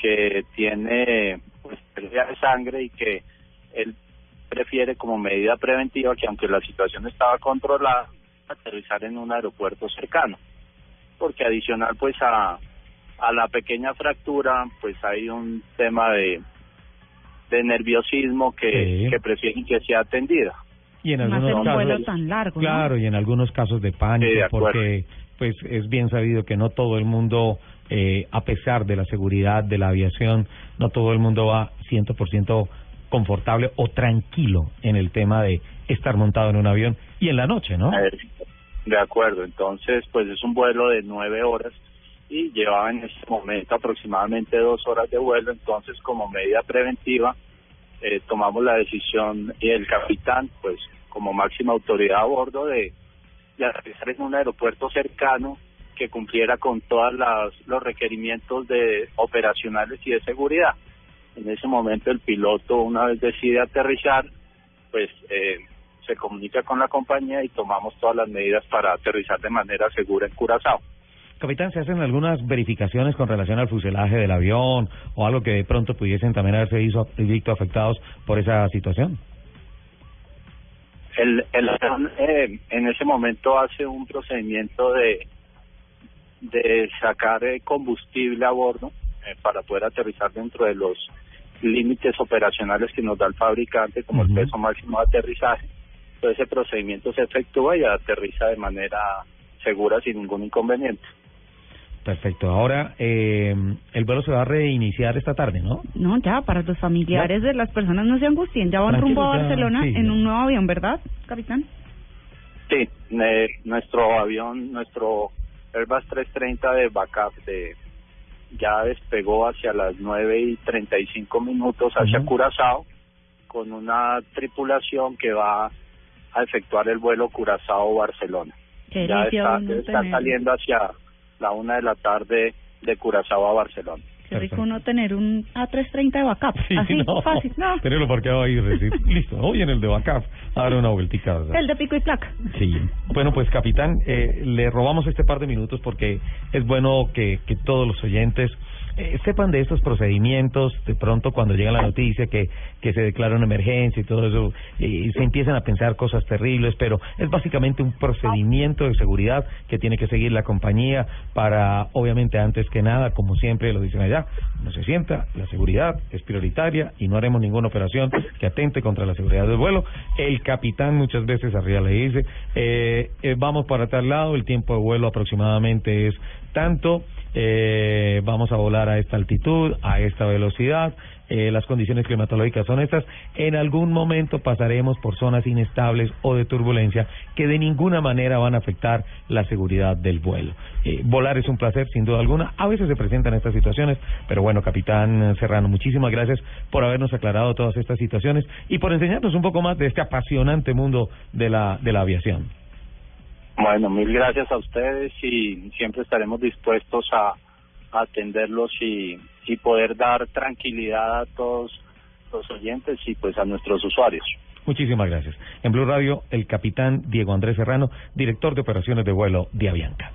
que tiene pues, pérdida de sangre y que él prefiere como medida preventiva que aunque la situación estaba controlada, aterrizar en un aeropuerto cercano. Porque adicional pues a, a la pequeña fractura pues hay un tema de, de nerviosismo que, Sí. que prefieren que sea atendida. Y en Más algunos en un casos, vuelo tan largo, ¿no? claro, y en algunos casos de pánico, Sí, de acuerdo. porque pues es bien sabido que no todo el mundo, eh, a pesar de la seguridad de la aviación, no todo el mundo va 100% confortable o tranquilo en el tema de estar montado en un avión y en la noche, ¿no? De acuerdo, entonces pues es un vuelo de nueve horas y llevaba en ese momento aproximadamente dos horas de vuelo, entonces como medida preventiva eh, tomamos la decisión y el capitán pues como máxima autoridad a bordo de, aterrizar en un aeropuerto cercano que cumpliera con todos los requerimientos de operacionales y de seguridad. En ese momento el piloto una vez decide aterrizar pues eh, se comunica con la compañía y tomamos todas las medidas para aterrizar de manera segura en Curazao. Capitán, ¿se hacen algunas verificaciones con relación al fuselaje del avión o algo que de pronto pudiesen también haberse visto, afectados por esa situación? El, el avión eh, en ese momento hace un procedimiento de, de sacar eh, combustible a bordo eh, para poder aterrizar dentro de los límites operacionales que nos da el fabricante como el peso máximo de aterrizaje. Entonces ese procedimiento se efectúa y aterriza de manera segura sin ningún inconveniente. Perfecto. Ahora, eh, el vuelo se va a reiniciar esta tarde, ¿no? No, ya, para los familiares de las personas no se angustien. Ya van Tranquilo, rumbo a ya, Barcelona sí, en ya. un nuevo avión, ¿verdad, capitán? Sí, eh, nuestro avión, nuestro Airbus 330 de backup de ya despegó hacia las 9 y 35 minutos hacia. Curazao con una tripulación que va a efectuar el vuelo Curazao-Barcelona. Qué Ya está, está saliendo hacia la una de la tarde de Curazao a Barcelona. Qué rico uno tener un A330 de backup. Sí, Así, no. fácil. No, Tenerlo parqueado ahí, decir, listo, hoy en el de backup, a dar una vueltica. ¿verdad? el de pico y placa. Sí. Bueno, pues capitán, eh, le robamos este par de minutos porque es bueno que, que todos los oyentes eh, sepan de estos procedimientos, de pronto cuando llega la noticia que, que se declara una emergencia y todo eso, y se empiezan a pensar cosas terribles, pero es básicamente un procedimiento de seguridad que tiene que seguir la compañía para, obviamente, antes que nada, como siempre lo dicen allá, no se sienta, la seguridad es prioritaria y no haremos ninguna operación que atente contra la seguridad del vuelo. El capitán muchas veces arriba le dice, eh, eh, vamos para tal lado, el tiempo de vuelo aproximadamente es tanto, eh, vamos a volar a esta altitud, a esta velocidad, eh, las condiciones climatológicas son estas, en algún momento pasaremos por zonas inestables o de turbulencia que de ninguna manera van a afectar la seguridad del vuelo. Eh, volar es un placer, sin duda alguna, a veces se presentan estas situaciones, pero bueno, capitán Serrano, muchísimas gracias por habernos aclarado todas estas situaciones y por enseñarnos un poco más de este apasionante mundo de la, de la aviación. Bueno, mil gracias a ustedes y siempre estaremos dispuestos a, atenderlos y, y poder dar tranquilidad a todos los oyentes y pues a nuestros usuarios. Muchísimas gracias. En Blue Radio, el capitán Diego Andrés Serrano, director de operaciones de vuelo de Avianca.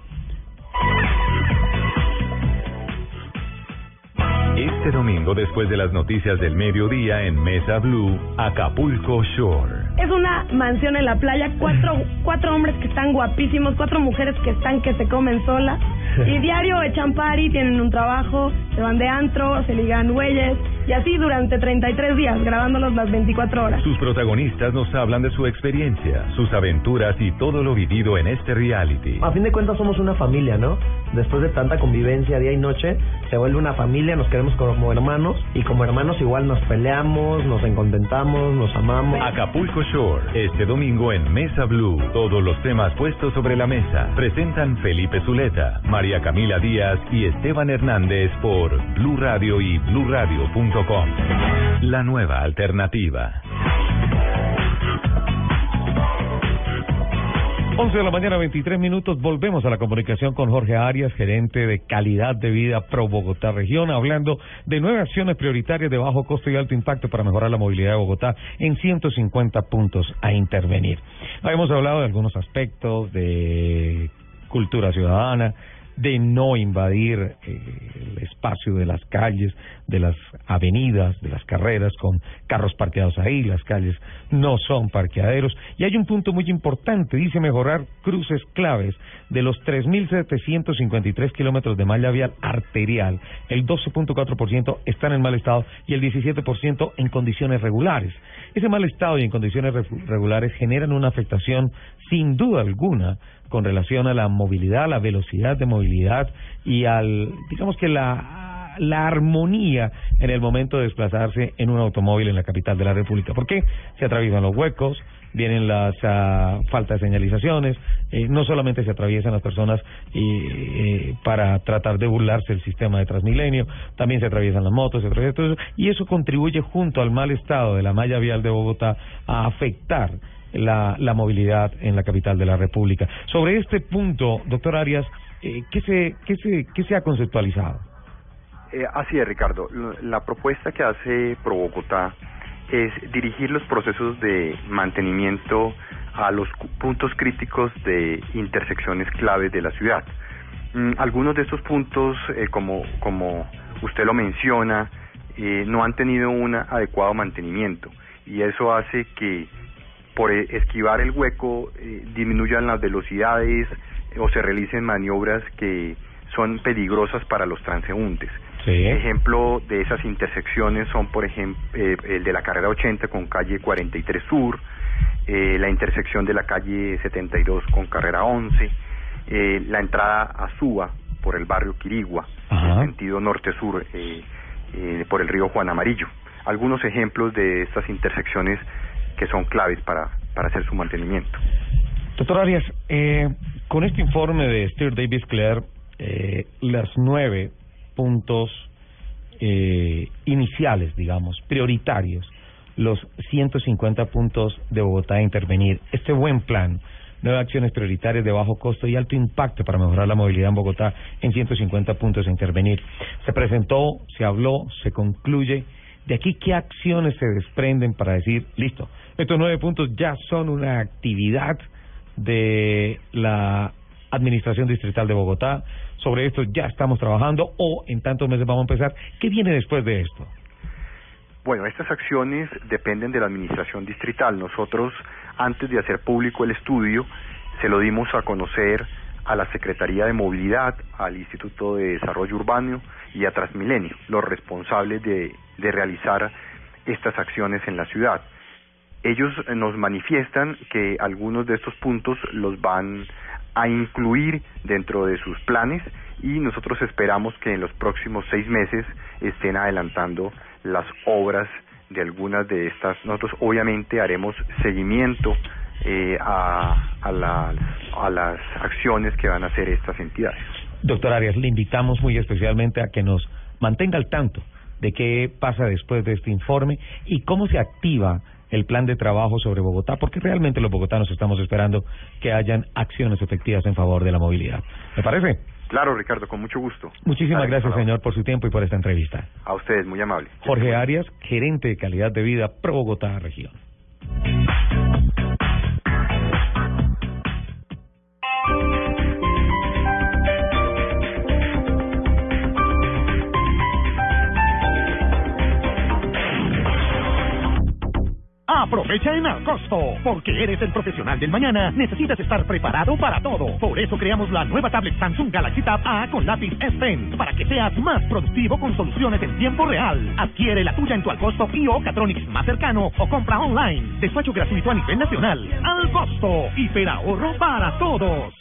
Este domingo, después de las noticias del mediodía en Mesa Blue, Acapulco Shore. Es una mansión en la playa, cuatro, cuatro hombres que están guapísimos, cuatro mujeres que están que se comen solas. Y diario echan party, tienen un trabajo, se van de antro, se ligan güeyes. Y así durante 33 días, grabándolos las 24 horas. Sus protagonistas nos hablan de su experiencia, sus aventuras y todo lo vivido en este reality. A fin de cuentas somos una familia, ¿no? Después de tanta convivencia día y noche, se vuelve una familia, nos queremos como hermanos y como hermanos igual nos peleamos, nos encontentamos, nos amamos. Acapulco Shore, este domingo en Mesa Blue. Todos los temas puestos sobre la mesa. Presentan Felipe Zuleta, María Camila Díaz y Esteban Hernández por Blue Radio y bluradio.com. La nueva alternativa. 11 de la mañana, 23 minutos. Volvemos a la comunicación con Jorge Arias, gerente de calidad de vida Pro Bogotá Región, hablando de nueve acciones prioritarias de bajo costo y alto impacto para mejorar la movilidad de Bogotá en 150 puntos a intervenir. Hemos hablado de algunos aspectos de cultura ciudadana, de no invadir eh, el espacio de las calles, de las avenidas, de las carreras con carros parqueados ahí, las calles no son parqueaderos. Y hay un punto muy importante, dice mejorar cruces claves de los 3.753 kilómetros de malla vial arterial, el 12.4% están en mal estado y el 17% en condiciones regulares. Ese mal estado y en condiciones regulares generan una afectación sin duda alguna con relación a la movilidad, la velocidad de movilidad y al, digamos que la, la armonía en el momento de desplazarse en un automóvil en la capital de la República. ¿Por qué? Se atraviesan los huecos, vienen las uh, faltas de señalizaciones, eh, no solamente se atraviesan las personas eh, para tratar de burlarse del sistema de Transmilenio, también se atraviesan las motos, se atraviesa todo eso, y eso contribuye junto al mal estado de la malla vial de Bogotá a afectar la, la movilidad en la capital de la República. Sobre este punto, doctor Arias, eh, ¿qué, se, qué, se, ¿qué se ha conceptualizado? Eh, así es, Ricardo. La propuesta que hace Pro Bogotá es dirigir los procesos de mantenimiento a los puntos críticos de intersecciones claves de la ciudad. Mm, algunos de estos puntos, eh, como, como usted lo menciona, eh, no han tenido un adecuado mantenimiento y eso hace que por e, esquivar el hueco eh, disminuyan las velocidades o se realicen maniobras que son peligrosas para los transeúntes. Ejemplo de esas intersecciones son, por ejemplo, eh, el de la carrera 80 con calle 43 Sur, eh, la intersección de la calle 72 con carrera 11, eh, la entrada a Suba por el barrio Quirigua, en sentido norte-sur, eh, eh, por el río Juan Amarillo. Algunos ejemplos de estas intersecciones que son claves para, para hacer su mantenimiento. Doctor Arias, eh, con este informe de Steer Davis Clare, eh, las nueve puntos eh, iniciales, digamos, prioritarios, los 150 puntos de Bogotá a intervenir, este buen plan, nueve acciones prioritarias de bajo costo y alto impacto para mejorar la movilidad en Bogotá en 150 puntos a intervenir. Se presentó, se habló, se concluye. De aquí, ¿qué acciones se desprenden para decir, listo, estos nueve puntos ya son una actividad de la Administración Distrital de Bogotá. Sobre esto ya estamos trabajando o en tantos meses vamos a empezar. ¿Qué viene después de esto? Bueno, estas acciones dependen de la Administración Distrital. Nosotros, antes de hacer público el estudio, se lo dimos a conocer a la Secretaría de Movilidad, al Instituto de Desarrollo Urbano y a Transmilenio, los responsables de, de realizar estas acciones en la ciudad. Ellos nos manifiestan que algunos de estos puntos los van a incluir dentro de sus planes y nosotros esperamos que en los próximos seis meses estén adelantando las obras de algunas de estas. Nosotros obviamente haremos seguimiento eh, a, a, las, a las acciones que van a hacer estas entidades. Doctor Arias, le invitamos muy especialmente a que nos mantenga al tanto de qué pasa después de este informe y cómo se activa el plan de trabajo sobre Bogotá, porque realmente los bogotanos estamos esperando que hayan acciones efectivas en favor de la movilidad. ¿Me parece? Claro, Ricardo, con mucho gusto. Muchísimas gracias, señor, por su tiempo y por esta entrevista. A ustedes, muy amable. Jorge Arias, gerente de calidad de vida Pro Bogotá Región. Aprovecha en Alcosto, porque eres el profesional del mañana. Necesitas estar preparado para todo. Por eso creamos la nueva tablet Samsung Galaxy Tab A con lápiz S Pen, para que seas más productivo con soluciones en tiempo real. Adquiere la tuya en tu Alcosto y o Catronics más cercano o compra online. Despacho gratuito a nivel nacional. Alcosto, hiperahorro para todos.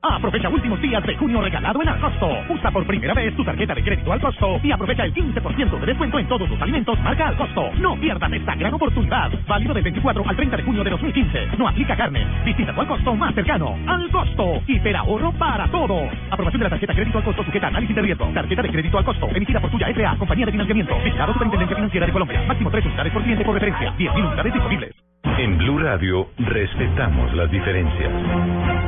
Aprovecha últimos días de junio regalado en Alcosto. Usa por primera vez tu tarjeta de crédito al costo y aprovecha el 15% de descuento en todos los alimentos marca al costo. No pierdas esta gran oportunidad. Válido del 24 al 30 de junio de 2015. No aplica carne. Visita tu al costo más cercano. Al costo. ahorro para todos. Aprobación de la tarjeta crédito al costo sujeta a análisis de riesgo. Tarjeta de crédito al costo. Emitida por tuya S.A. Compañía de Financiamiento. Vigilado Superintendencia Financiera de Colombia. Máximo 3 unidades por cliente por referencia. 10.000 unidades disponibles. En Blue Radio respetamos las diferencias.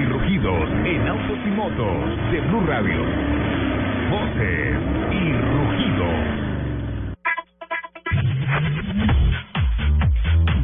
Y rugidos en autos y motos de Blue Radio. Voces y rugidos.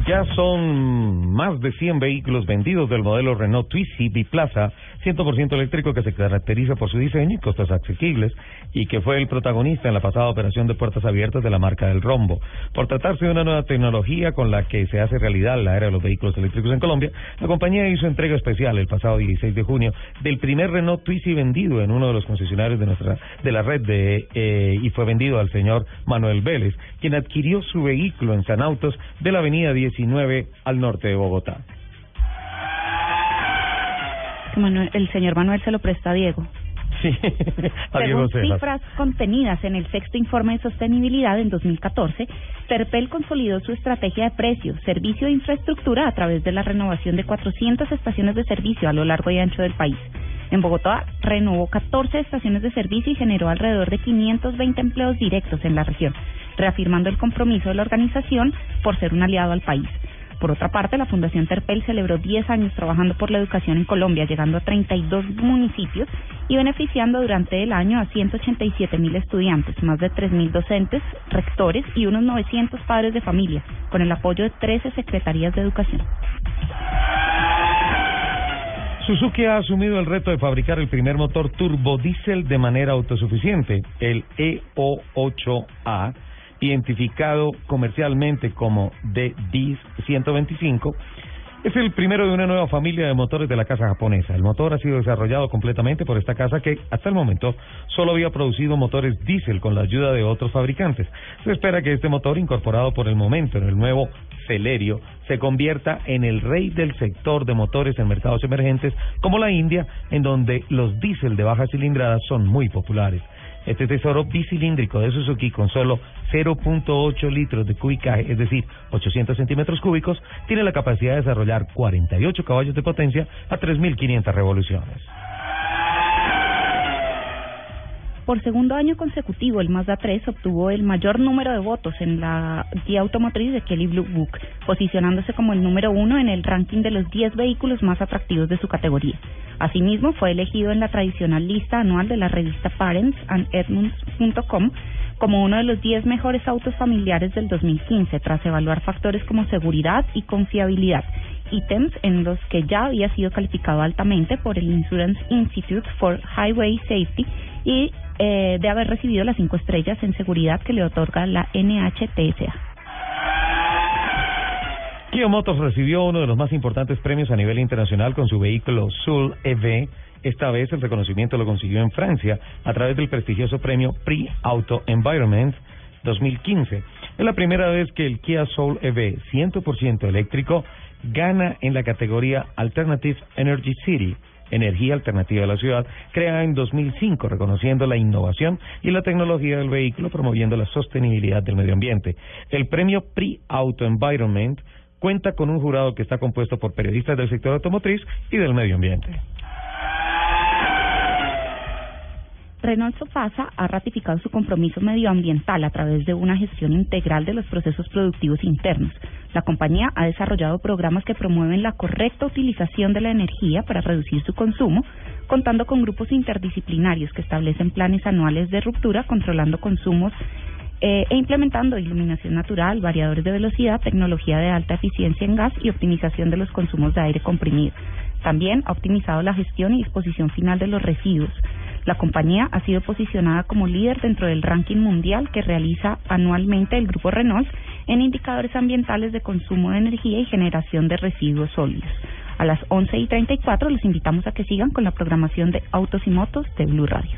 Ya son más de 100 vehículos vendidos del modelo Renault Twizy Biplaza 100% eléctrico que se caracteriza por su diseño y costos asequibles y que fue el protagonista en la pasada operación de puertas abiertas de la marca del Rombo. Por tratarse de una nueva tecnología con la que se hace realidad la era de los vehículos eléctricos en Colombia, la compañía hizo entrega especial el pasado 16 de junio del primer Renault Twizy vendido en uno de los concesionarios de nuestra de la red de eh, y fue vendido al señor Manuel Vélez, quien adquirió su vehículo en San Autos de la avenida 19 al norte de Bogotá. Manuel- el señor Manuel se lo presta a Diego. Sí, a Diego Según cifras contenidas en el sexto informe de sostenibilidad en 2014, Terpel consolidó su estrategia de precios, servicio e infraestructura a través de la renovación de 400 estaciones de servicio a lo largo y ancho del país. En Bogotá renovó 14 estaciones de servicio y generó alrededor de 520 empleos directos en la región, reafirmando el compromiso de la organización por ser un aliado al país. Por otra parte, la Fundación Terpel celebró 10 años trabajando por la educación en Colombia, llegando a 32 municipios y beneficiando durante el año a 187 mil estudiantes, más de 3 mil docentes, rectores y unos 900 padres de familia, con el apoyo de 13 secretarías de educación. Suzuki ha asumido el reto de fabricar el primer motor turbodiesel de manera autosuficiente, el E EO8A, identificado comercialmente como DDIS 125. Es el primero de una nueva familia de motores de la casa japonesa. El motor ha sido desarrollado completamente por esta casa que hasta el momento solo había producido motores diésel con la ayuda de otros fabricantes. Se espera que este motor, incorporado por el momento en el nuevo Celerio, se convierta en el rey del sector de motores en mercados emergentes como la India, en donde los diésel de baja cilindrada son muy populares. Este tesoro bicilíndrico de Suzuki con solo 0.8 litros de cubicaje, es decir, 800 centímetros cúbicos, tiene la capacidad de desarrollar 48 caballos de potencia a 3.500 revoluciones. Por segundo año consecutivo, el Mazda 3 obtuvo el mayor número de votos en la guía automotriz de Kelly Blue Book, posicionándose como el número uno en el ranking de los 10 vehículos más atractivos de su categoría. Asimismo, fue elegido en la tradicional lista anual de la revista Parents and Edmunds.com como uno de los 10 mejores autos familiares del 2015, tras evaluar factores como seguridad y confiabilidad, ítems en los que ya había sido calificado altamente por el Insurance Institute for Highway Safety y eh, de haber recibido las cinco estrellas en seguridad que le otorga la NHTSA. Kia Motors recibió uno de los más importantes premios a nivel internacional con su vehículo Soul EV. Esta vez el reconocimiento lo consiguió en Francia a través del prestigioso premio Prix Auto Environment 2015. Es la primera vez que el Kia Soul EV 100% eléctrico gana en la categoría Alternative Energy City, energía alternativa de la ciudad, creada en 2005, reconociendo la innovación y la tecnología del vehículo, promoviendo la sostenibilidad del medio ambiente. El premio Prix Auto Environment cuenta con un jurado que está compuesto por periodistas del sector automotriz y del medio ambiente. Renault Sofasa ha ratificado su compromiso medioambiental a través de una gestión integral de los procesos productivos internos, La compañía ha desarrollado programas que promueven la correcta utilización de la energía para reducir su consumo, contando con grupos interdisciplinarios que establecen planes anuales de ruptura, controlando consumos eh, e implementando iluminación natural, variadores de velocidad, tecnología de alta eficiencia en gas y optimización de los consumos de aire comprimido. También ha optimizado la gestión y disposición final de los residuos. La compañía ha sido posicionada como líder dentro del ranking mundial que realiza anualmente el grupo Renault en indicadores ambientales de consumo de energía y generación de residuos sólidos. A las 11 y 34 los invitamos a que sigan con la programación de Autos y Motos de Blue Radio.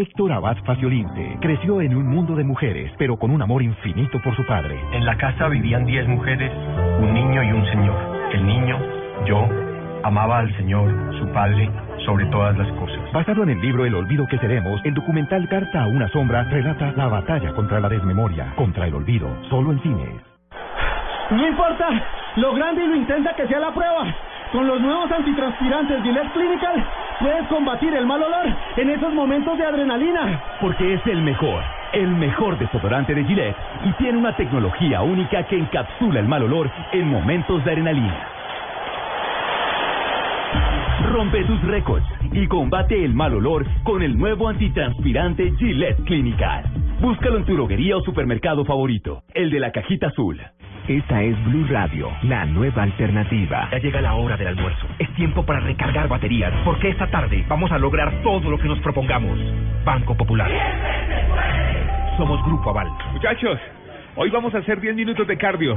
Héctor Abad Faciolince creció en un mundo de mujeres, pero con un amor infinito por su padre. En la casa vivían diez mujeres, un niño y un señor. El niño, yo, amaba al Señor, su Padre, sobre todas las cosas. Basado en el libro El olvido que seremos, el documental Carta a una sombra relata la batalla contra la desmemoria, contra el olvido, solo en cines. No importa lo grande y lo intensa que sea la prueba. Con los nuevos antitranspirantes Gillette Clinical puedes combatir el mal olor en esos momentos de adrenalina. Porque es el mejor, el mejor desodorante de Gillette y tiene una tecnología única que encapsula el mal olor en momentos de adrenalina. Rompe tus récords y combate el mal olor con el nuevo antitranspirante Gillette Clinical. Búscalo en tu droguería o supermercado favorito, el de la cajita azul. Esta es Blue Radio, la nueva alternativa. Ya llega la hora del almuerzo. Es tiempo para recargar baterías, porque esta tarde vamos a lograr todo lo que nos propongamos. Banco Popular. Somos Grupo Aval. Muchachos, hoy vamos a hacer 10 minutos de cardio,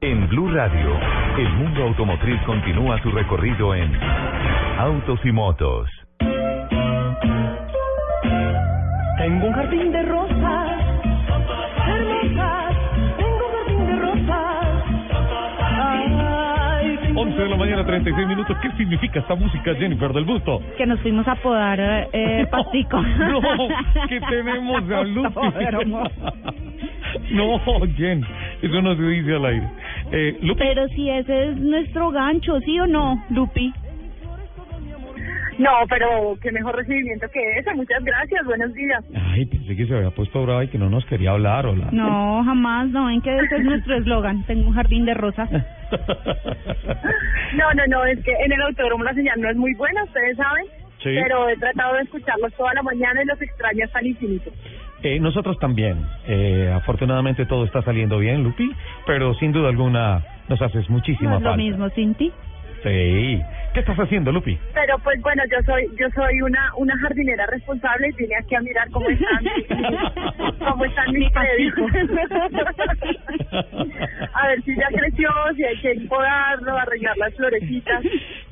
En Blue Radio, el mundo automotriz continúa su recorrido en Autos y Motos. Tengo un jardín de rosas hermosas. Tengo un jardín de rosas. Ay, tengo 11 de la mañana, 36 minutos. ¿Qué significa esta música, Jennifer del Busto? Que nos fuimos a podar eh, pastico. No, que tenemos a Lupi. No, Jen, eso no se dice al aire. Eh, Lupi, Pero si ese es nuestro gancho, ¿sí o no, Lupi? No, pero qué mejor recibimiento que ese. Muchas gracias. Buenos días. ay, pensé que se había puesto brava y que no nos quería hablar, hola. No, jamás, no, en que ese es nuestro eslogan. Tengo un jardín de rosas. No, no, no. Es que en el autódromo la señal no es muy buena, ustedes saben. Sí. Pero he tratado de escucharlos toda la mañana y los extraño hasta el infinito. Eh, nosotros también. Eh, afortunadamente todo está saliendo bien, Lupi, pero sin duda alguna nos haces muchísima No es lo mismo, Cinti. Sí. ¿Qué estás haciendo, Lupi? Pero pues bueno, yo soy yo soy una una jardinera responsable y vine aquí a mirar cómo están cómo están mis predios. a ver si ya creció, si hay que podarlo, arreglar las florecitas.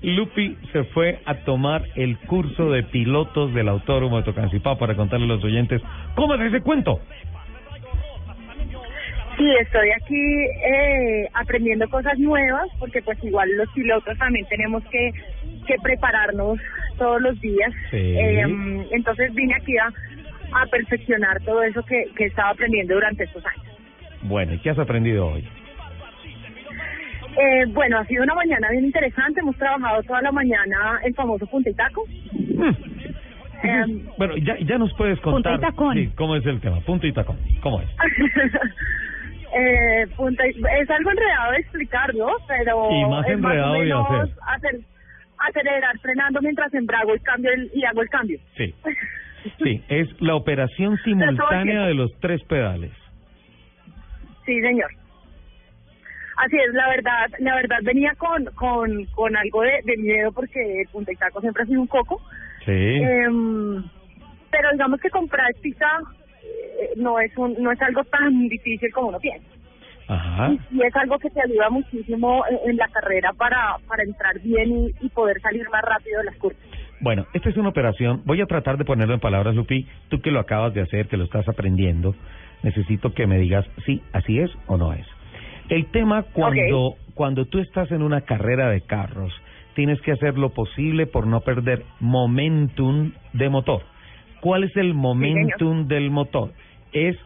Lupi se fue a tomar el curso de pilotos del Autódromo de Tocancipá para contarle a los oyentes cómo es ese cuento. Sí, estoy aquí eh, aprendiendo cosas nuevas porque pues igual los pilotos también tenemos que, que prepararnos todos los días. Sí. Eh, entonces vine aquí a, a perfeccionar todo eso que, que estaba aprendiendo durante estos años. Bueno, ¿y qué has aprendido hoy? Eh, bueno, ha sido una mañana bien interesante. Hemos trabajado toda la mañana el famoso punta y taco. Em, Bueno, ya, ya nos puedes contar Punta y tacón. sí, cómo es el tema. Punto y tacón. ¿Cómo es? eh, punta y- es algo enredado de explicar, ¿no? Pero Y más es enredado o de menos hacer. hacer- acelerar frenando mientras embrago y cambio el, y hago el cambio. Sí. Sí, es la operación simultánea de los tres pedales. Sí, señor. Así es, la verdad, la verdad venía con, con, con algo de, de miedo porque el Punta y Taco siempre ha sido un coco. Sí. Em, pero digamos que con práctica no es un, no es algo tan difícil como uno piensa. Ajá. Y es algo que te ayuda muchísimo en, en la carrera para, para entrar bien y, y poder salir más rápido de las curvas. Bueno, esta es una operación. Voy a tratar de ponerlo en palabras, Lupi. Tú que lo acabas de hacer, que lo estás aprendiendo, necesito que me digas si así es o no es. El tema cuando cuando tú estás en una carrera de carros, tienes que hacer lo posible por no perder momentum de motor. ¿Cuál es el momentum del motor? Es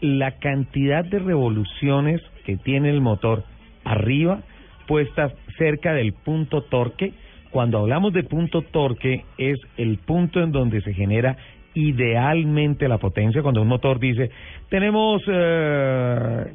la cantidad de revoluciones que tiene el motor arriba puestas cerca del punto torque. Cuando hablamos de punto torque es el punto en donde se genera idealmente la potencia. Cuando un motor dice, tenemos eh,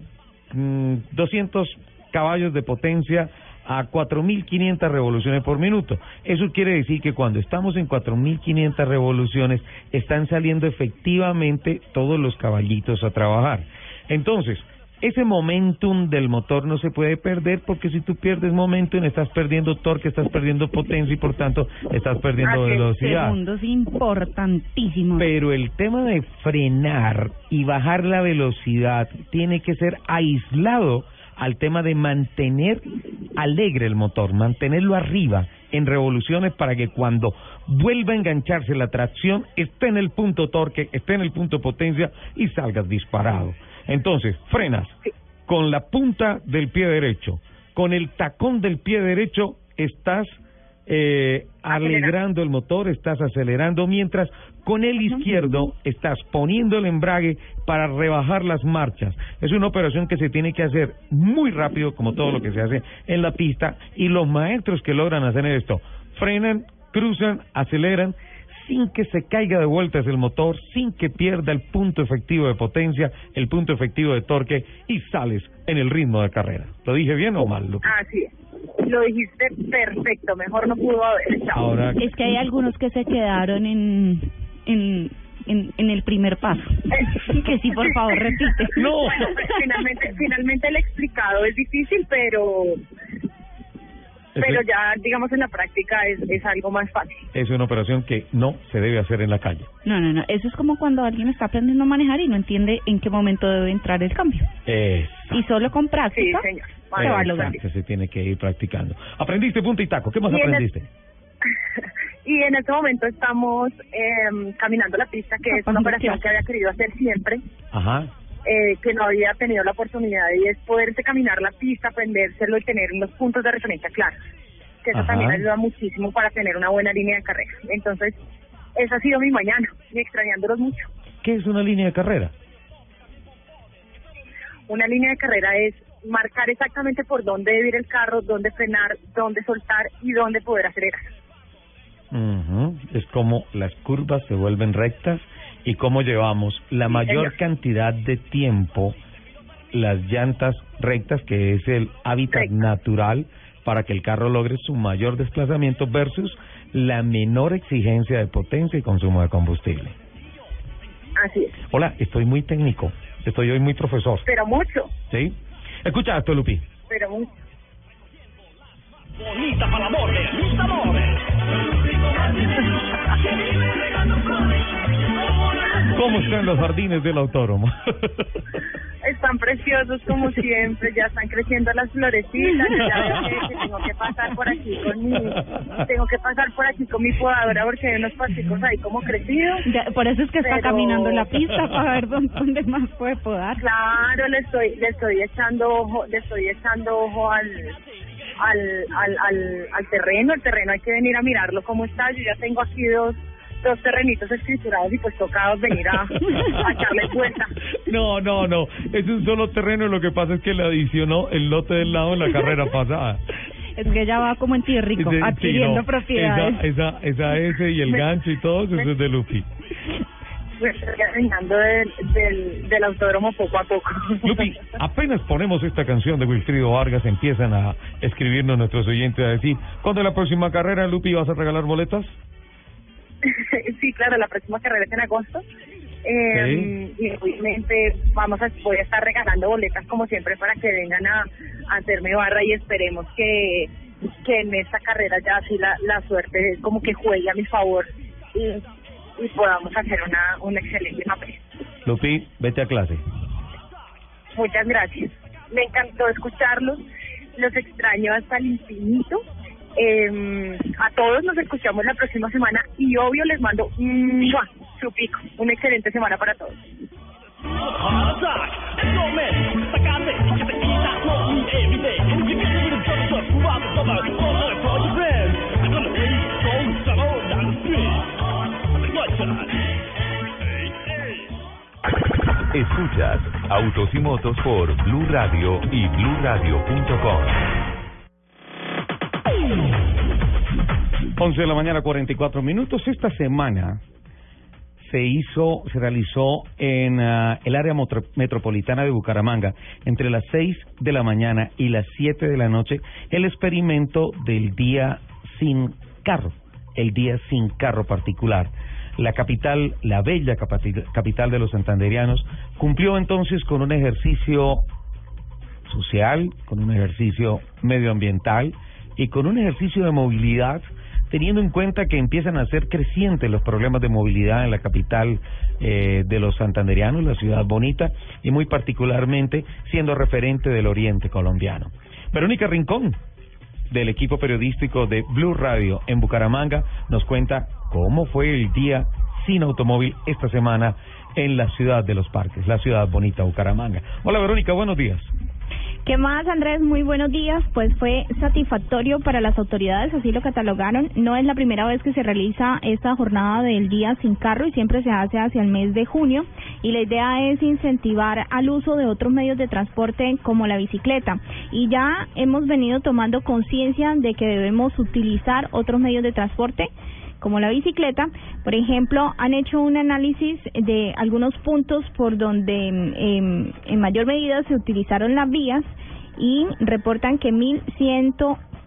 mm, 200 caballos de potencia a 4.500 revoluciones por minuto. Eso quiere decir que cuando estamos en 4.500 revoluciones están saliendo efectivamente todos los caballitos a trabajar. Entonces, ese momentum del motor no se puede perder porque si tú pierdes momentum estás perdiendo torque, estás perdiendo potencia y por tanto estás perdiendo velocidad. Segundos importantísimos. Pero el tema de frenar y bajar la velocidad tiene que ser aislado al tema de mantener alegre el motor, mantenerlo arriba en revoluciones para que cuando vuelva a engancharse la tracción esté en el punto torque, esté en el punto potencia y salgas disparado. Entonces, frenas con la punta del pie derecho, con el tacón del pie derecho estás eh, alegrando el motor, estás acelerando, mientras con el izquierdo estás poniendo el embrague para rebajar las marchas. Es una operación que se tiene que hacer muy rápido, como todo lo que se hace en la pista, y los maestros que logran hacer esto frenan, cruzan, aceleran, sin que se caiga de vueltas el motor, sin que pierda el punto efectivo de potencia, el punto efectivo de torque, y sales en el ritmo de carrera. ¿Lo dije bien o mal, Lupe? Así es. Lo dijiste perfecto, mejor no pudo haber estado. Ahora, Es que hay algunos que se quedaron en, en, en, en el primer paso. que sí, por favor, repite. Bueno, pues, finalmente, finalmente el explicado es difícil, pero pero ya, digamos, en la práctica es, es algo más fácil. es una operación que no se debe hacer en la calle. No, no, no. Eso es como cuando alguien está aprendiendo a manejar y no entiende en qué momento debe entrar el cambio. Es Y solo con práctica Sí, señor. se va a lograr. Exacto, se tiene que ir practicando. Aprendiste punta y taco. ¿Qué más Y en el- aprendiste? Y en este momento estamos eh, caminando la pista, que es una operación que había querido hacer siempre, Ajá. eh, que no había tenido la oportunidad, y es poderse caminar la pista, aprendérselo y tener unos puntos de referencia claros. Que eso Ajá. también ayuda muchísimo para tener una buena línea de carrera. Entonces, esa ha sido mi mañana, y extrañándolos mucho. ¿Qué es una línea de carrera? Una línea de carrera es marcar exactamente por dónde debe ir el carro, dónde frenar, dónde soltar y dónde poder acelerar. Ujú. Es como las curvas se vuelven rectas y cómo llevamos la mayor cantidad de tiempo las llantas rectas, que es el hábitat natural para que el carro logre su mayor desplazamiento versus la menor exigencia de potencia y consumo de combustible. Así es. Hola, estoy muy técnico, estoy hoy muy profesor, Pero mucho, ¿sí? Escucha esto, Lupi. pero mucho. Bonita para el amor, lista amor. ¿Cómo están los jardines del autódromo? Están preciosos como siempre, ya están creciendo las florecitas, ya que, tengo que pasar por aquí con mi, tengo que pasar por aquí con mi podadora porque hay unos pasticos ahí como crecidos. Ya, por eso es que está Pero- caminando la pista para ver dónde, dónde más puede podar. Claro, le estoy, le estoy echando ojo, le estoy echando ojo al, al, al, al, al terreno, el terreno hay que venir a mirarlo cómo está, yo ya tengo aquí dos, dos terrenitos escriturados y pues tocados venir a, a echarle vuelta. No, no, no. Es un solo terreno. Lo que pasa es que le adicionó el lote del lado en la carrera pasada. Es que ella va como en rico, Sí, sí, adquiriendo no. propiedades. Esa, esa, esa S y el gancho y todo eso es de Lupi. Pues del, del, del autódromo poco a poco. Lupi, apenas ponemos esta canción de Wilfrido Vargas, empiezan a escribirnos nuestros oyentes a decir, ¿cuándo es la próxima carrera, Lupi? ¿Vas a regalar boletas? sí, claro, la próxima carrera es en agosto. Eh, Y obviamente vamos a, voy a estar regalando boletas como siempre para que vengan a, a hacerme barra y esperemos que, que en esta carrera ya así la, la suerte como que juegue a mi favor y, y podamos hacer una, una excelente papel. Lupi, vete a clase. Muchas gracias. Me encantó escucharlos. Los extraño hasta el infinito. Eh, a todos nos escuchamos la próxima semana y obvio les mando un su pico. Una excelente semana para todos. Escuchas Autos y Motos por Blue Radio y BlueRadio.com. 11 de la mañana, 44 minutos. Esta semana se hizo, se realizó en ah, el área metropolitana de Bucaramanga, entre las 6 de la mañana y las 7 de la noche, el experimento del día sin carro, el día sin carro particular. La capital, la bella capital de los santanderianos, cumplió entonces con un ejercicio social, con un ejercicio medioambiental y con un ejercicio de movilidad, teniendo en cuenta que empiezan a ser crecientes los problemas de movilidad en la capital eh, de los santanderianos, la ciudad bonita, y muy particularmente siendo referente del oriente colombiano. Verónica Rincón, del equipo periodístico de Blue Radio en Bucaramanga, nos cuenta cómo fue el día sin automóvil esta semana en la ciudad de los parques, la ciudad bonita Bucaramanga. Hola Verónica, buenos días. ¿Qué más, Andrés? Muy buenos días. Pues fue satisfactorio para las autoridades, así lo catalogaron. No es la primera vez que se realiza esta jornada del día sin carro y siempre se hace hacia el mes de junio. Y la idea es incentivar al uso de otros medios de transporte como la bicicleta. Y ya hemos venido tomando conciencia de que debemos utilizar otros medios de transporte como la bicicleta. Por ejemplo, han hecho un análisis de algunos puntos por donde em, en mayor medida se utilizaron las vías y reportan que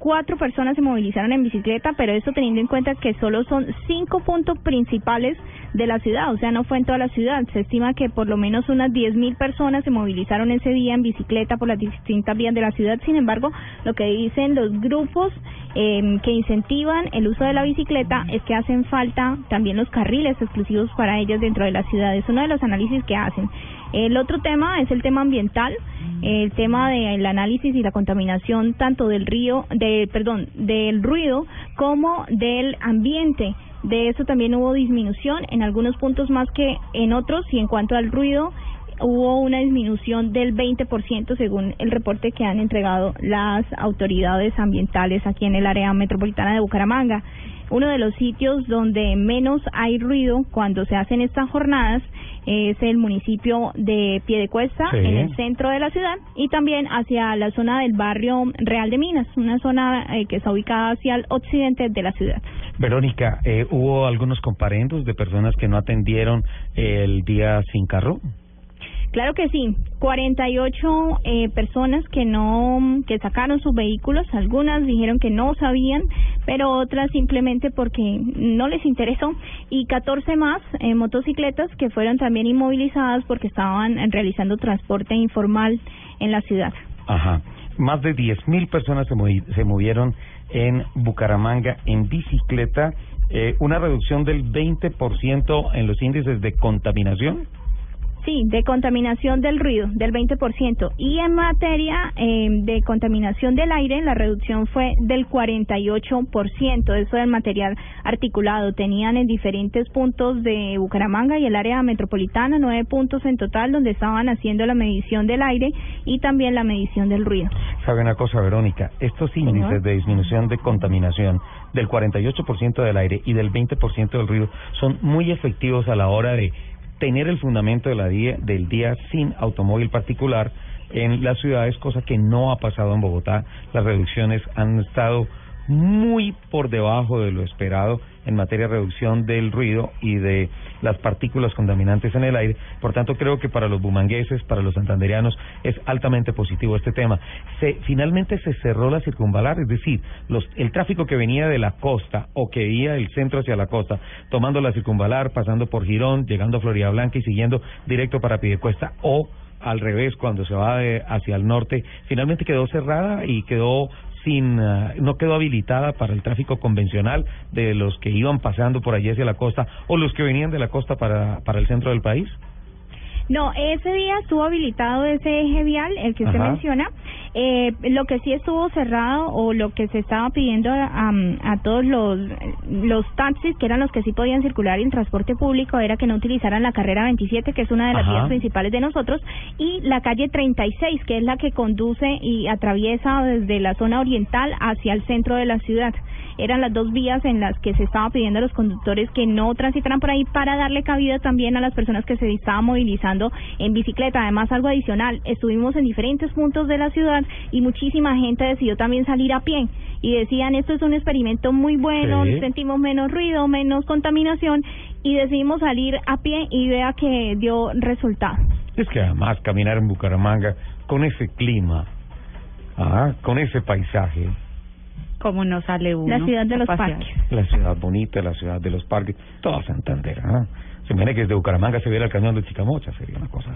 1.104 personas se movilizaron en bicicleta, pero esto teniendo en cuenta que solo son cinco puntos principales de la ciudad, o sea, no fue en toda la ciudad. Se estima que por lo menos unas 10.000 personas se movilizaron ese día en bicicleta por las distintas vías de la ciudad. Sin embargo, lo que dicen los grupos eh, que incentivan el uso de la bicicleta es que hacen falta también los carriles exclusivos para ellas dentro de la ciudad. Es uno de los análisis que hacen. El otro tema es el tema ambiental, el tema del análisis y la contaminación tanto del río, de, perdón, del ruido como del ambiente. De eso también hubo disminución en algunos puntos más que en otros y en cuanto al ruido hubo una disminución del 20% según el reporte que han entregado las autoridades ambientales aquí en el área metropolitana de Bucaramanga. Uno de los sitios donde menos hay ruido cuando se hacen estas jornadas es el municipio de Piedecuesta, Sí. en el centro de la ciudad, y también hacia la zona del barrio Real de Minas, una zona eh, que está ubicada hacia el occidente de la ciudad. Verónica, eh, ¿hubo algunos comparendos de personas que no atendieron el día sin carro? Claro que sí, 48 eh, personas que no que sacaron sus vehículos, algunas dijeron que no sabían, pero otras simplemente porque no les interesó y 14 más eh, motocicletas que fueron también inmovilizadas porque estaban realizando transporte informal en la ciudad. Ajá. Más de 10.000 personas se, se movieron en Bucaramanga en bicicleta, eh, una reducción del 20% en los índices de contaminación. Sí, de contaminación del ruido, del 20%. Y en materia eh, de contaminación del aire, la reducción fue del 48%. Eso del material articulado. Tenían en diferentes puntos de Bucaramanga y el área metropolitana, nueve puntos en total, donde estaban haciendo la medición del aire y también la medición del ruido. ¿Sabe una cosa, Verónica? Estos índices de disminución de contaminación del 48% del aire y del 20% del ruido son muy efectivos a la hora de tener el fundamento de la del día sin automóvil particular en las ciudades, cosa que no ha pasado en Bogotá. Las reducciones han estado muy por debajo de lo esperado en materia de reducción del ruido y de las partículas contaminantes en el aire. Por tanto, creo que para los bumangueses, para los santanderianos, es altamente positivo este tema. Se, finalmente se cerró la circunvalar, es decir, los, el tráfico que venía de la costa o que iba del centro hacia la costa, tomando la circunvalar, pasando por Girón, llegando a Florida Blanca y siguiendo directo para Piedecuesta o al revés cuando se va de- hacia el norte, finalmente quedó cerrada y quedó sin ah, no quedó habilitada para el tráfico convencional de los que iban pasando por allí hacia la costa o los que venían de la costa para para el centro del país. No, ese día estuvo habilitado ese eje vial, el que usted Ajá. menciona. Eh, lo que sí estuvo cerrado o lo que se estaba pidiendo a, a todos los, los taxis, que eran los que sí podían circular en transporte público, era que no utilizaran la carrera 27, que es una de las Ajá. vías principales de nosotros, y la calle 36, que es la que conduce y atraviesa desde la zona oriental hacia el centro de la ciudad. Eran las dos vías en las que se estaba pidiendo a los conductores que no transitaran por ahí para darle cabida también a las personas que se estaban movilizando en bicicleta. Además, algo adicional, estuvimos en diferentes puntos de la ciudad y muchísima gente decidió también salir a pie y decían esto es un experimento muy bueno, Sí. sentimos menos ruido, menos contaminación y decidimos salir a pie y vea que dio resultado. Es que además caminar en Bucaramanga con ese clima, ah, con ese paisaje, ¿Cómo no sale uno? La ciudad de los pasear? parques. la ciudad bonita, la ciudad de los parques, toda Santander, ¿ah? Se me que desde Bucaramanga se viera el cañón de Chicamocha, sería una cosa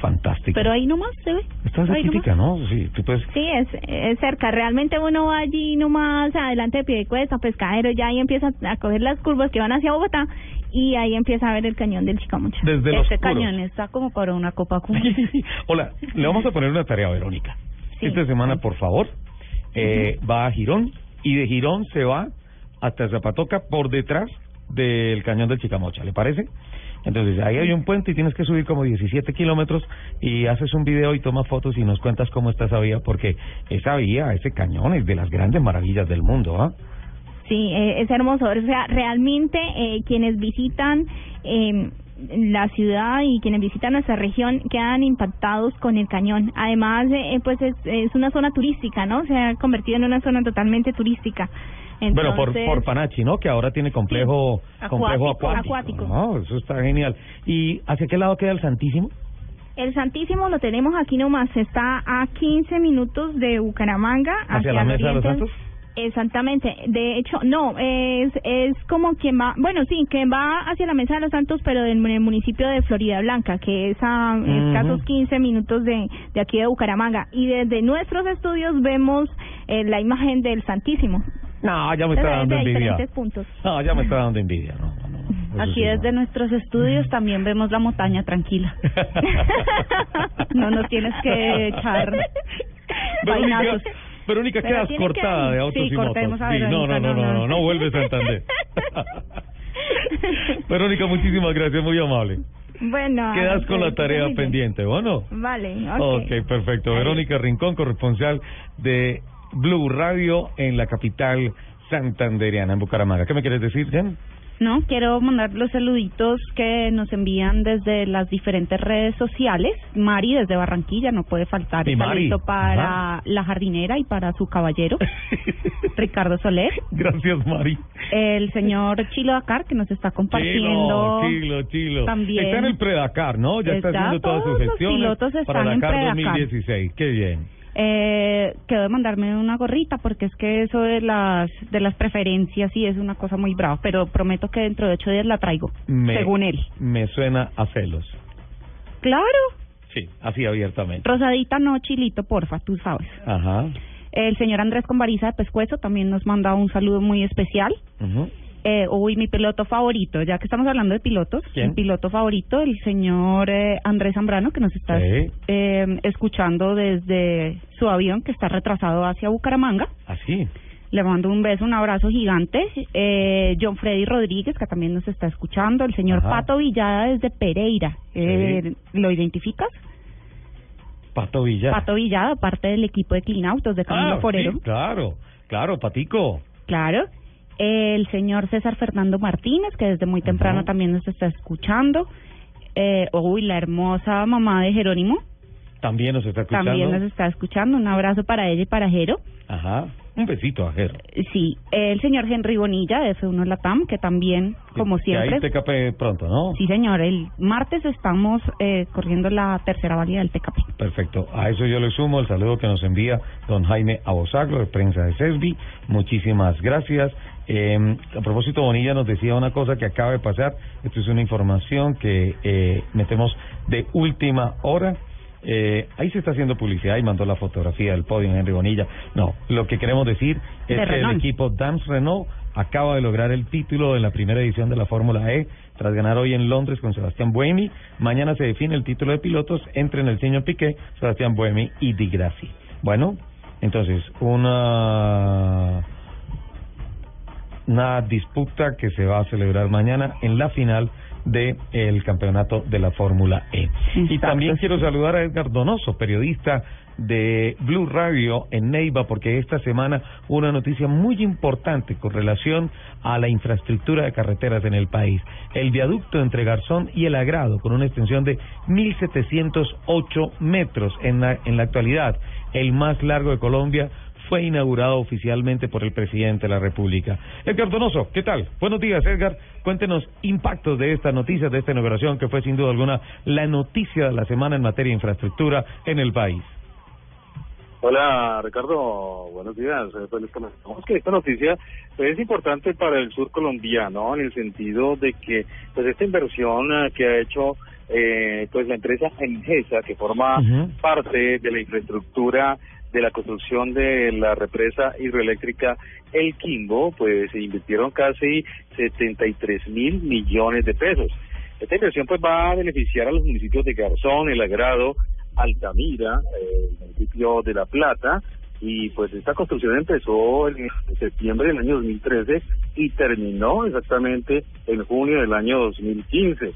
fantástica. Pero ahí nomás se ve. Nomás. cerquita, ¿no? Sí, tú puedes Sí, es, es cerca. Realmente uno va allí nomás adelante de Piedecuesta, Pescadero, ya ahí empieza a coger las curvas que van hacia Bogotá y ahí empieza a ver el cañón del Chicamocha. Desde los Este cañón está como para una copa Cuba. Hola, le vamos a poner una tarea a Verónica. Esta semana, por favor, eh, va a Girón y de Girón se va hasta Zapatoca por detrás del cañón del Chicamocha, ¿le parece? Entonces ahí hay un puente y tienes que subir como 17 kilómetros y haces un video y tomas fotos y nos cuentas cómo está esa vía porque esa vía, ese cañón es de las grandes maravillas del mundo, ¿ah? Sí, eh, es hermoso. O sea, realmente eh, quienes visitan eh, la ciudad y quienes visitan nuestra región quedan impactados con el cañón. Además, eh, pues es, es una zona turística, ¿no? Se ha convertido en una zona totalmente turística. Bueno, por, por Panachi, ¿no? Que ahora tiene complejo, Sí, complejo acuático, acuático. No, eso está genial. ¿Y hacia qué lado queda el Santísimo? El Santísimo lo tenemos aquí nomás, está a 15 minutos de Bucaramanga. ¿Hacia la Mesa de los. Santos? Exactamente, de hecho, no, es es como quien va, bueno, sí, quien va hacia la Mesa de los Santos, pero del mu- municipio de Florida Blanca, que es a Ujú. escasos 15 minutos de, de aquí de Bucaramanga. Y desde nuestros estudios vemos eh, la imagen del Santísimo. No, ya me está Desde- dando envidia. puntos. No, ya me está dando envidia. No, no, no. Eso Aquí sí, desde nuestros estudios también vemos la montaña tranquila. No nos tienes que echar vainazos. Verónica, quedas cortada de autos y motos. a no, no, no, no, no, no, no. no vuelve Santander. Verónica, muchísimas gracias, muy amable. Bueno. Quedas con la ok, tarea pendiente, ¿bueno? Vale, Ok, perfecto. Verónica Rincón, corresponsal de Blue Radio en la capital santanderiana, en Bucaramanga. ¿Qué me quieres decir, Jen? No, quiero mandar los saluditos que nos envían desde las diferentes redes sociales. Mari desde Barranquilla, no puede faltar. Mi Mari. para Ajá. la jardinera y para su caballero, Ricardo Soler. Gracias, Mari. El señor Chilo Dakar, que nos está compartiendo. Chilo, Chilo, Chilo. También. Está en el Predakar, ¿no? Ya está, Está, haciendo todas sus los gestiones pilotos para están Dakar Predakar. 2016. Qué bien. Eh, quedó de mandarme una gorrita porque es que eso de las de las preferencias sí es una cosa muy brava, pero prometo que dentro de ocho días la traigo, Me- según él. Me suena a celos. Claro, Sí, así abiertamente. rosadita no, chilito, porfa, tú sabes. Ajá. El señor Andrés Convariza de Pescuezo también nos manda un saludo muy especial. ujú. Eh, uy, mi piloto favorito, ya que estamos hablando de pilotos, ¿Quién? mi piloto favorito, el señor eh, Andrés Zambrano, que nos está Sí. eh, escuchando desde su avión que está retrasado hacia Bucaramanga. Así. Le mando un beso, un abrazo gigante. Eh, John Freddy Rodríguez, que también nos está escuchando. El señor Ajá. Pato Villada desde Pereira. Eh, ¿Lo identificas? Pato Villa. Pato Villada, parte del equipo de Clean Autos de Camilo Ah, Forero. sí, claro, claro, Patico. Claro. El señor César Fernando Martínez, que desde muy temprano también nos está escuchando. Eh, uy, la hermosa mamá de Jerónimo También nos está escuchando. también nos está escuchando. Un abrazo para ella y para Jero. Ajá. Un besito a Ger. Sí, el señor Henry Bonilla de F1 Latam, que también, como Que siempre... ahí TKP pronto, ¿no? Sí, señor, el martes estamos eh, corriendo la tercera válida del TKP. Perfecto. A eso yo le sumo el saludo que nos envía don Jaime Abosagro, de prensa de CESBI. Muchísimas gracias. Eh, a propósito, Bonilla nos decía una cosa que acaba de pasar. Esto es una información que eh, metemos de última hora. Eh, ahí se está haciendo publicidad y mandó la fotografía del podio en Henry Bonilla. No, lo que queremos decir es De que el equipo Dams Renault acaba de lograr el título de la primera edición de la Fórmula E tras ganar hoy en Londres con Sebastián Buemi. Mañana se define el título de pilotos entre en el señor Piqué, Sebastián Buemi y Di Grassi. Bueno, entonces una una disputa que se va a celebrar mañana en la final de el campeonato de la Fórmula E. Y también quiero saludar a Edgar Donoso, periodista de Blue Radio en Neiva, porque esta semana hubo una noticia muy importante con relación a la infraestructura de carreteras en el país. El viaducto entre Garzón y El Agrado, con una extensión de 1.708 metros en la, en la actualidad, el más largo de Colombia, fue inaugurado oficialmente por el presidente de la República. Edgar Donoso, ¿qué tal? Buenos días, Edgar. Cuéntenos impactos de esta noticia, de esta inauguración, que fue sin duda alguna la noticia de la semana en materia de infraestructura en el país. Hola Ricardo, buenos días. Eh, Pues que esta noticia pues, es importante para el sur colombiano en el sentido de que pues esta inversión eh, que ha hecho eh, pues la empresa Engesa que forma parte de la infraestructura de la construcción de la represa hidroeléctrica El Quimbo, pues se invirtieron casi 73 mil millones de pesos. Esta inversión pues va a beneficiar a los municipios de Garzón, El Agrado, Altamira, eh, el municipio de La Plata, y pues esta construcción empezó en septiembre del año 2013 y terminó exactamente en junio del año 2015.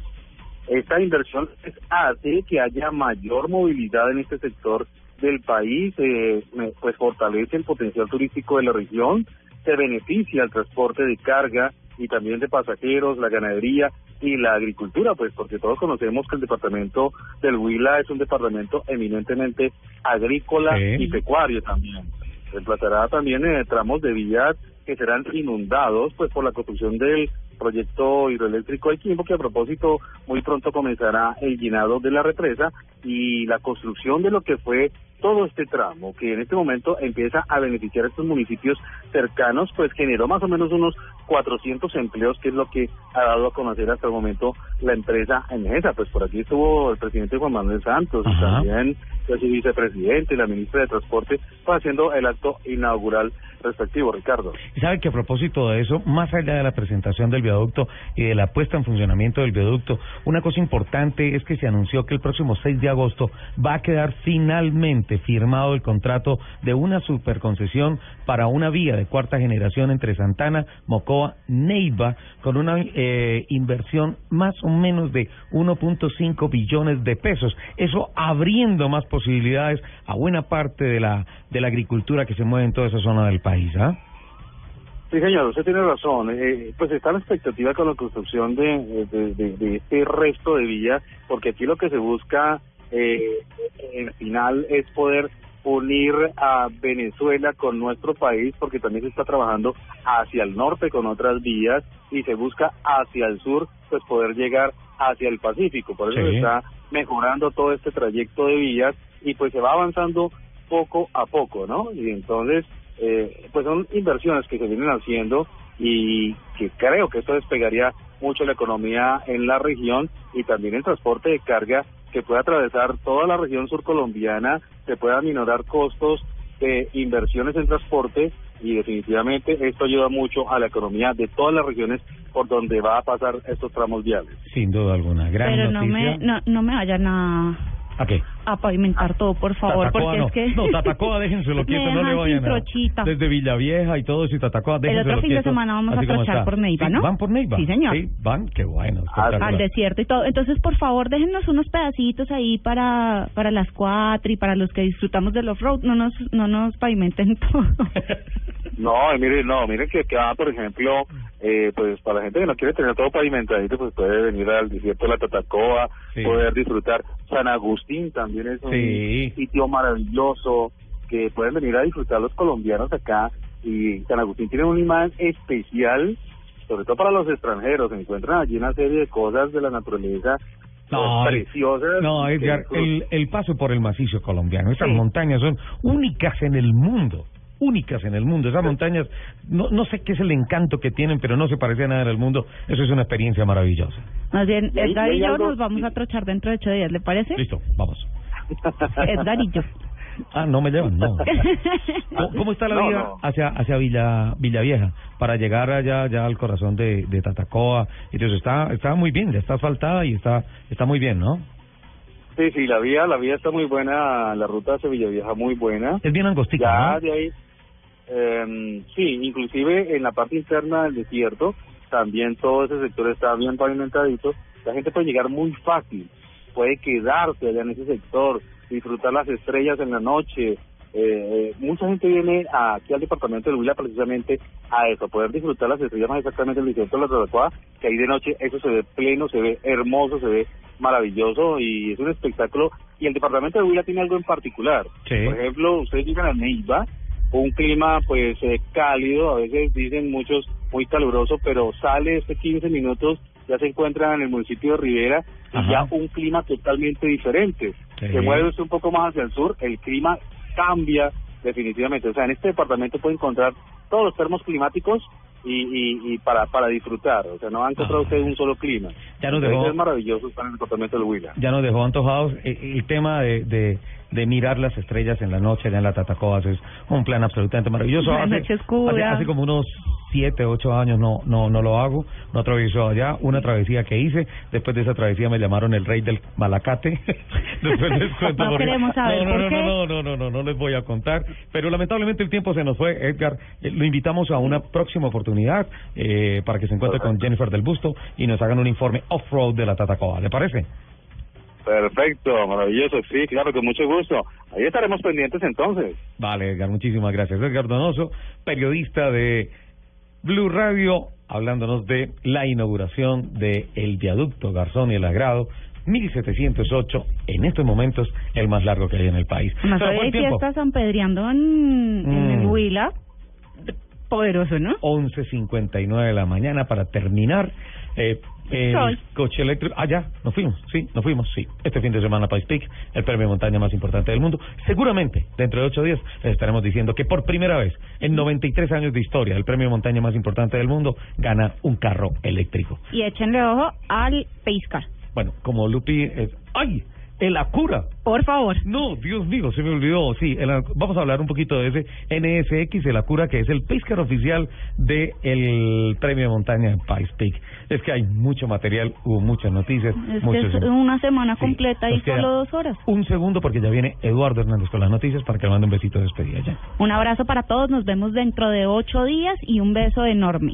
Esta inversión hace que haya mayor movilidad en este sector del país, eh, pues fortalece el potencial turístico de la región, se beneficia el transporte de carga y también de pasajeros, la ganadería y la agricultura, pues porque todos conocemos que el departamento del Huila es un departamento eminentemente agrícola Sí. y pecuario también. Reemplazará también eh, tramos de vías que serán inundados pues por la construcción del proyecto hidroeléctrico El Quimbo, que a propósito muy pronto comenzará el llenado de la represa y la construcción de lo que fue todo este tramo, que en este momento empieza a beneficiar a estos municipios cercanos, pues generó más o menos unos 400 empleos, que es lo que ha dado a conocer hasta el momento la empresa Enesa. Pues por aquí estuvo el presidente Juan Manuel Santos, Ajá. también pues, su vicepresidente y la ministra de Transporte, pues, haciendo el acto inaugural respectivo, Ricardo. Y sabe que a propósito de eso, más allá de la presentación del viaducto y de la puesta en funcionamiento del viaducto, una cosa importante es que se anunció que el próximo 6 de agosto va a quedar finalmente firmado el contrato de una superconcesión para una vía de cuarta generación entre Santana, Mocoa, Neiva, con una eh, inversión más o menos de 1.5 billones de pesos. Eso abriendo más posibilidades a buena parte de la, de la agricultura que se mueve en toda esa zona del país. ¿ah? Sí, señor, usted tiene razón. Eh, pues está la expectativa con la construcción de, de, de- de este resto de vía, porque aquí lo que se busca eh, en final es poder unir a Venezuela con nuestro país, porque también se está trabajando hacia el norte con otras vías y se busca hacia el sur, pues poder llegar hacia el Pacífico. Por eso Sí. se está mejorando todo este trayecto de vías y pues se va avanzando poco a poco, ¿no? Y entonces, eh, pues son inversiones que se vienen haciendo y que creo que esto despegaría mucho la economía en la región y también el transporte de carga que puede atravesar toda la región surcolombiana, se pueda minorar costos de inversiones en transporte y definitivamente esto ayuda mucho a la economía de todas las regiones por donde va a pasar estos tramos viales. Sin duda alguna. Gran Pero no me, no, no me vayan a, ¿A qué? A pavimentar todo, por favor, Tatacoa porque no. es que... No, Tatacoa, déjenselo quieto, no le vayan a... trochita. Desde Villavieja y todo eso, y Tatacoa, El déjenselo otro fin de semana vamos a trochar por Neiva, Sí, ¿no? ¿Van por Neiva? Sí, señor. Sí, van, qué bueno. al espectacular. desierto y todo. Entonces, por favor, déjennos unos pedacitos ahí para para las cuatro y para los que disfrutamos del off-road. No nos no nos pavimenten todo. No, mire, no, miren que acá, por ejemplo, eh, pues para la gente que no quiere tener todo pavimentadito, pues puede venir al desierto de la Tatacoa, Sí. poder disfrutar. San Agustín también es un Sí. sitio maravilloso que pueden venir a disfrutar los colombianos acá y San Agustín tiene un imán especial, sobre todo para los extranjeros. Se encuentran allí una serie de cosas de la naturaleza No, pues, preciosas. No, Edgar, el, el paso por el macizo colombiano, esas montañas son únicas en el mundo, únicas en el mundo. Esas montañas, no, no sé qué es el encanto que tienen, pero no se parece a nada en el mundo. Eso es una experiencia maravillosa. Más bien, Edgar y yo algo- nos vamos a trochar dentro de ocho días, ¿le parece? Listo, vamos. Y yo. Ah, no me llevan, no. ¿Cómo, cómo está la No, vida no. hacia hacia Villa Villavieja para llegar allá ya al corazón de, de Tatacoa? Entonces está está muy bien, ya está asfaltada y está está muy bien, ¿no? Sí, sí, la vía, la vía está muy buena, la ruta hacia Villavieja muy buena. Es bien angostica, Ya ¿no? de ahí, eh, sí, inclusive en la parte interna del desierto, también todo ese sector está bien pavimentadito. La gente puede llegar muy fácil, puede quedarse allá en ese sector, disfrutar las estrellas en la noche. Eh, eh, mucha gente viene aquí al departamento del Huila precisamente a eso, a poder disfrutar las estrellas más exactamente del desierto de la Tatacoa, que ahí de noche eso se ve pleno, se ve hermoso, se ve maravilloso y es un espectáculo. Y el departamento del Huila tiene algo en particular. Sí. Por ejemplo, ustedes llegan a Neiva, un clima pues eh, cálido, a veces dicen muchos muy caluroso, pero sale este 15 minutos, ya se encuentran en el municipio de Rivera y Ajá. ya un clima totalmente diferente. Sí. Se mueve usted un poco más hacia el sur, el clima cambia definitivamente. O sea, en este departamento puede encontrar todos los termos climáticos y, y, y para para disfrutar. O sea, no va a encontrar usted un solo clima. Ya nos dejó- es maravilloso estar en el departamento del Huila. ya nos dejó antojados. Eh, El tema de, de, de mirar las estrellas en la noche allá en la Tatacoa es un plan absolutamente maravilloso. La Hace, noche oscura. hace, hace como unos siete, ocho años no no no lo hago, no atravieso allá. Una travesía que hice, después de esa travesía me llamaron el rey del malacate. después les cuento No queremos saber no, no, por no, qué. no, no, no, no, no les voy a contar. Pero lamentablemente el tiempo se nos fue, Edgar. Eh, Lo invitamos a una próxima oportunidad eh, para que se encuentre con Jennifer del Busto y nos hagan un informe off-road de la Tatacoa. ¿Le parece? Perfecto, maravilloso. Sí, claro, con mucho gusto. Ahí estaremos pendientes entonces. Vale, Edgar, muchísimas gracias. Edgar Donoso, periodista de Blue Radio, hablándonos de la inauguración de el viaducto Garzón y el Agrado, 1708, en estos momentos el más largo que hay en el país. Más tiempo. fiesta San Pedriando en, en el Mm. Huila. Poderoso, ¿no? 11.59 de la mañana para terminar eh, el coche eléctrico. Ah, ya, nos fuimos, sí, nos fuimos, sí. Este fin de semana Pais Peak, el premio de montaña más importante del mundo. Seguramente, dentro de ocho días, les estaremos diciendo que por primera vez en 93 años de historia, el premio de montaña más importante del mundo gana un carro eléctrico. Y échenle ojo al Pacecar. Bueno, como Lupi es... ¡Ay! El Acura. Por favor. No, Dios mío, se me olvidó. Sí, el- vamos a hablar un poquito de ese NSX, el Acura, que es el Pacecar oficial del el premio de montaña de Pace Peak. Es que hay mucho material, hubo muchas noticias. Es que es una semana completa y solo dos horas. Un segundo porque ya viene Eduardo Hernández con las noticias para que le mande un besito de despedida ya. Un abrazo para todos, nos vemos dentro de ocho días y un beso enorme.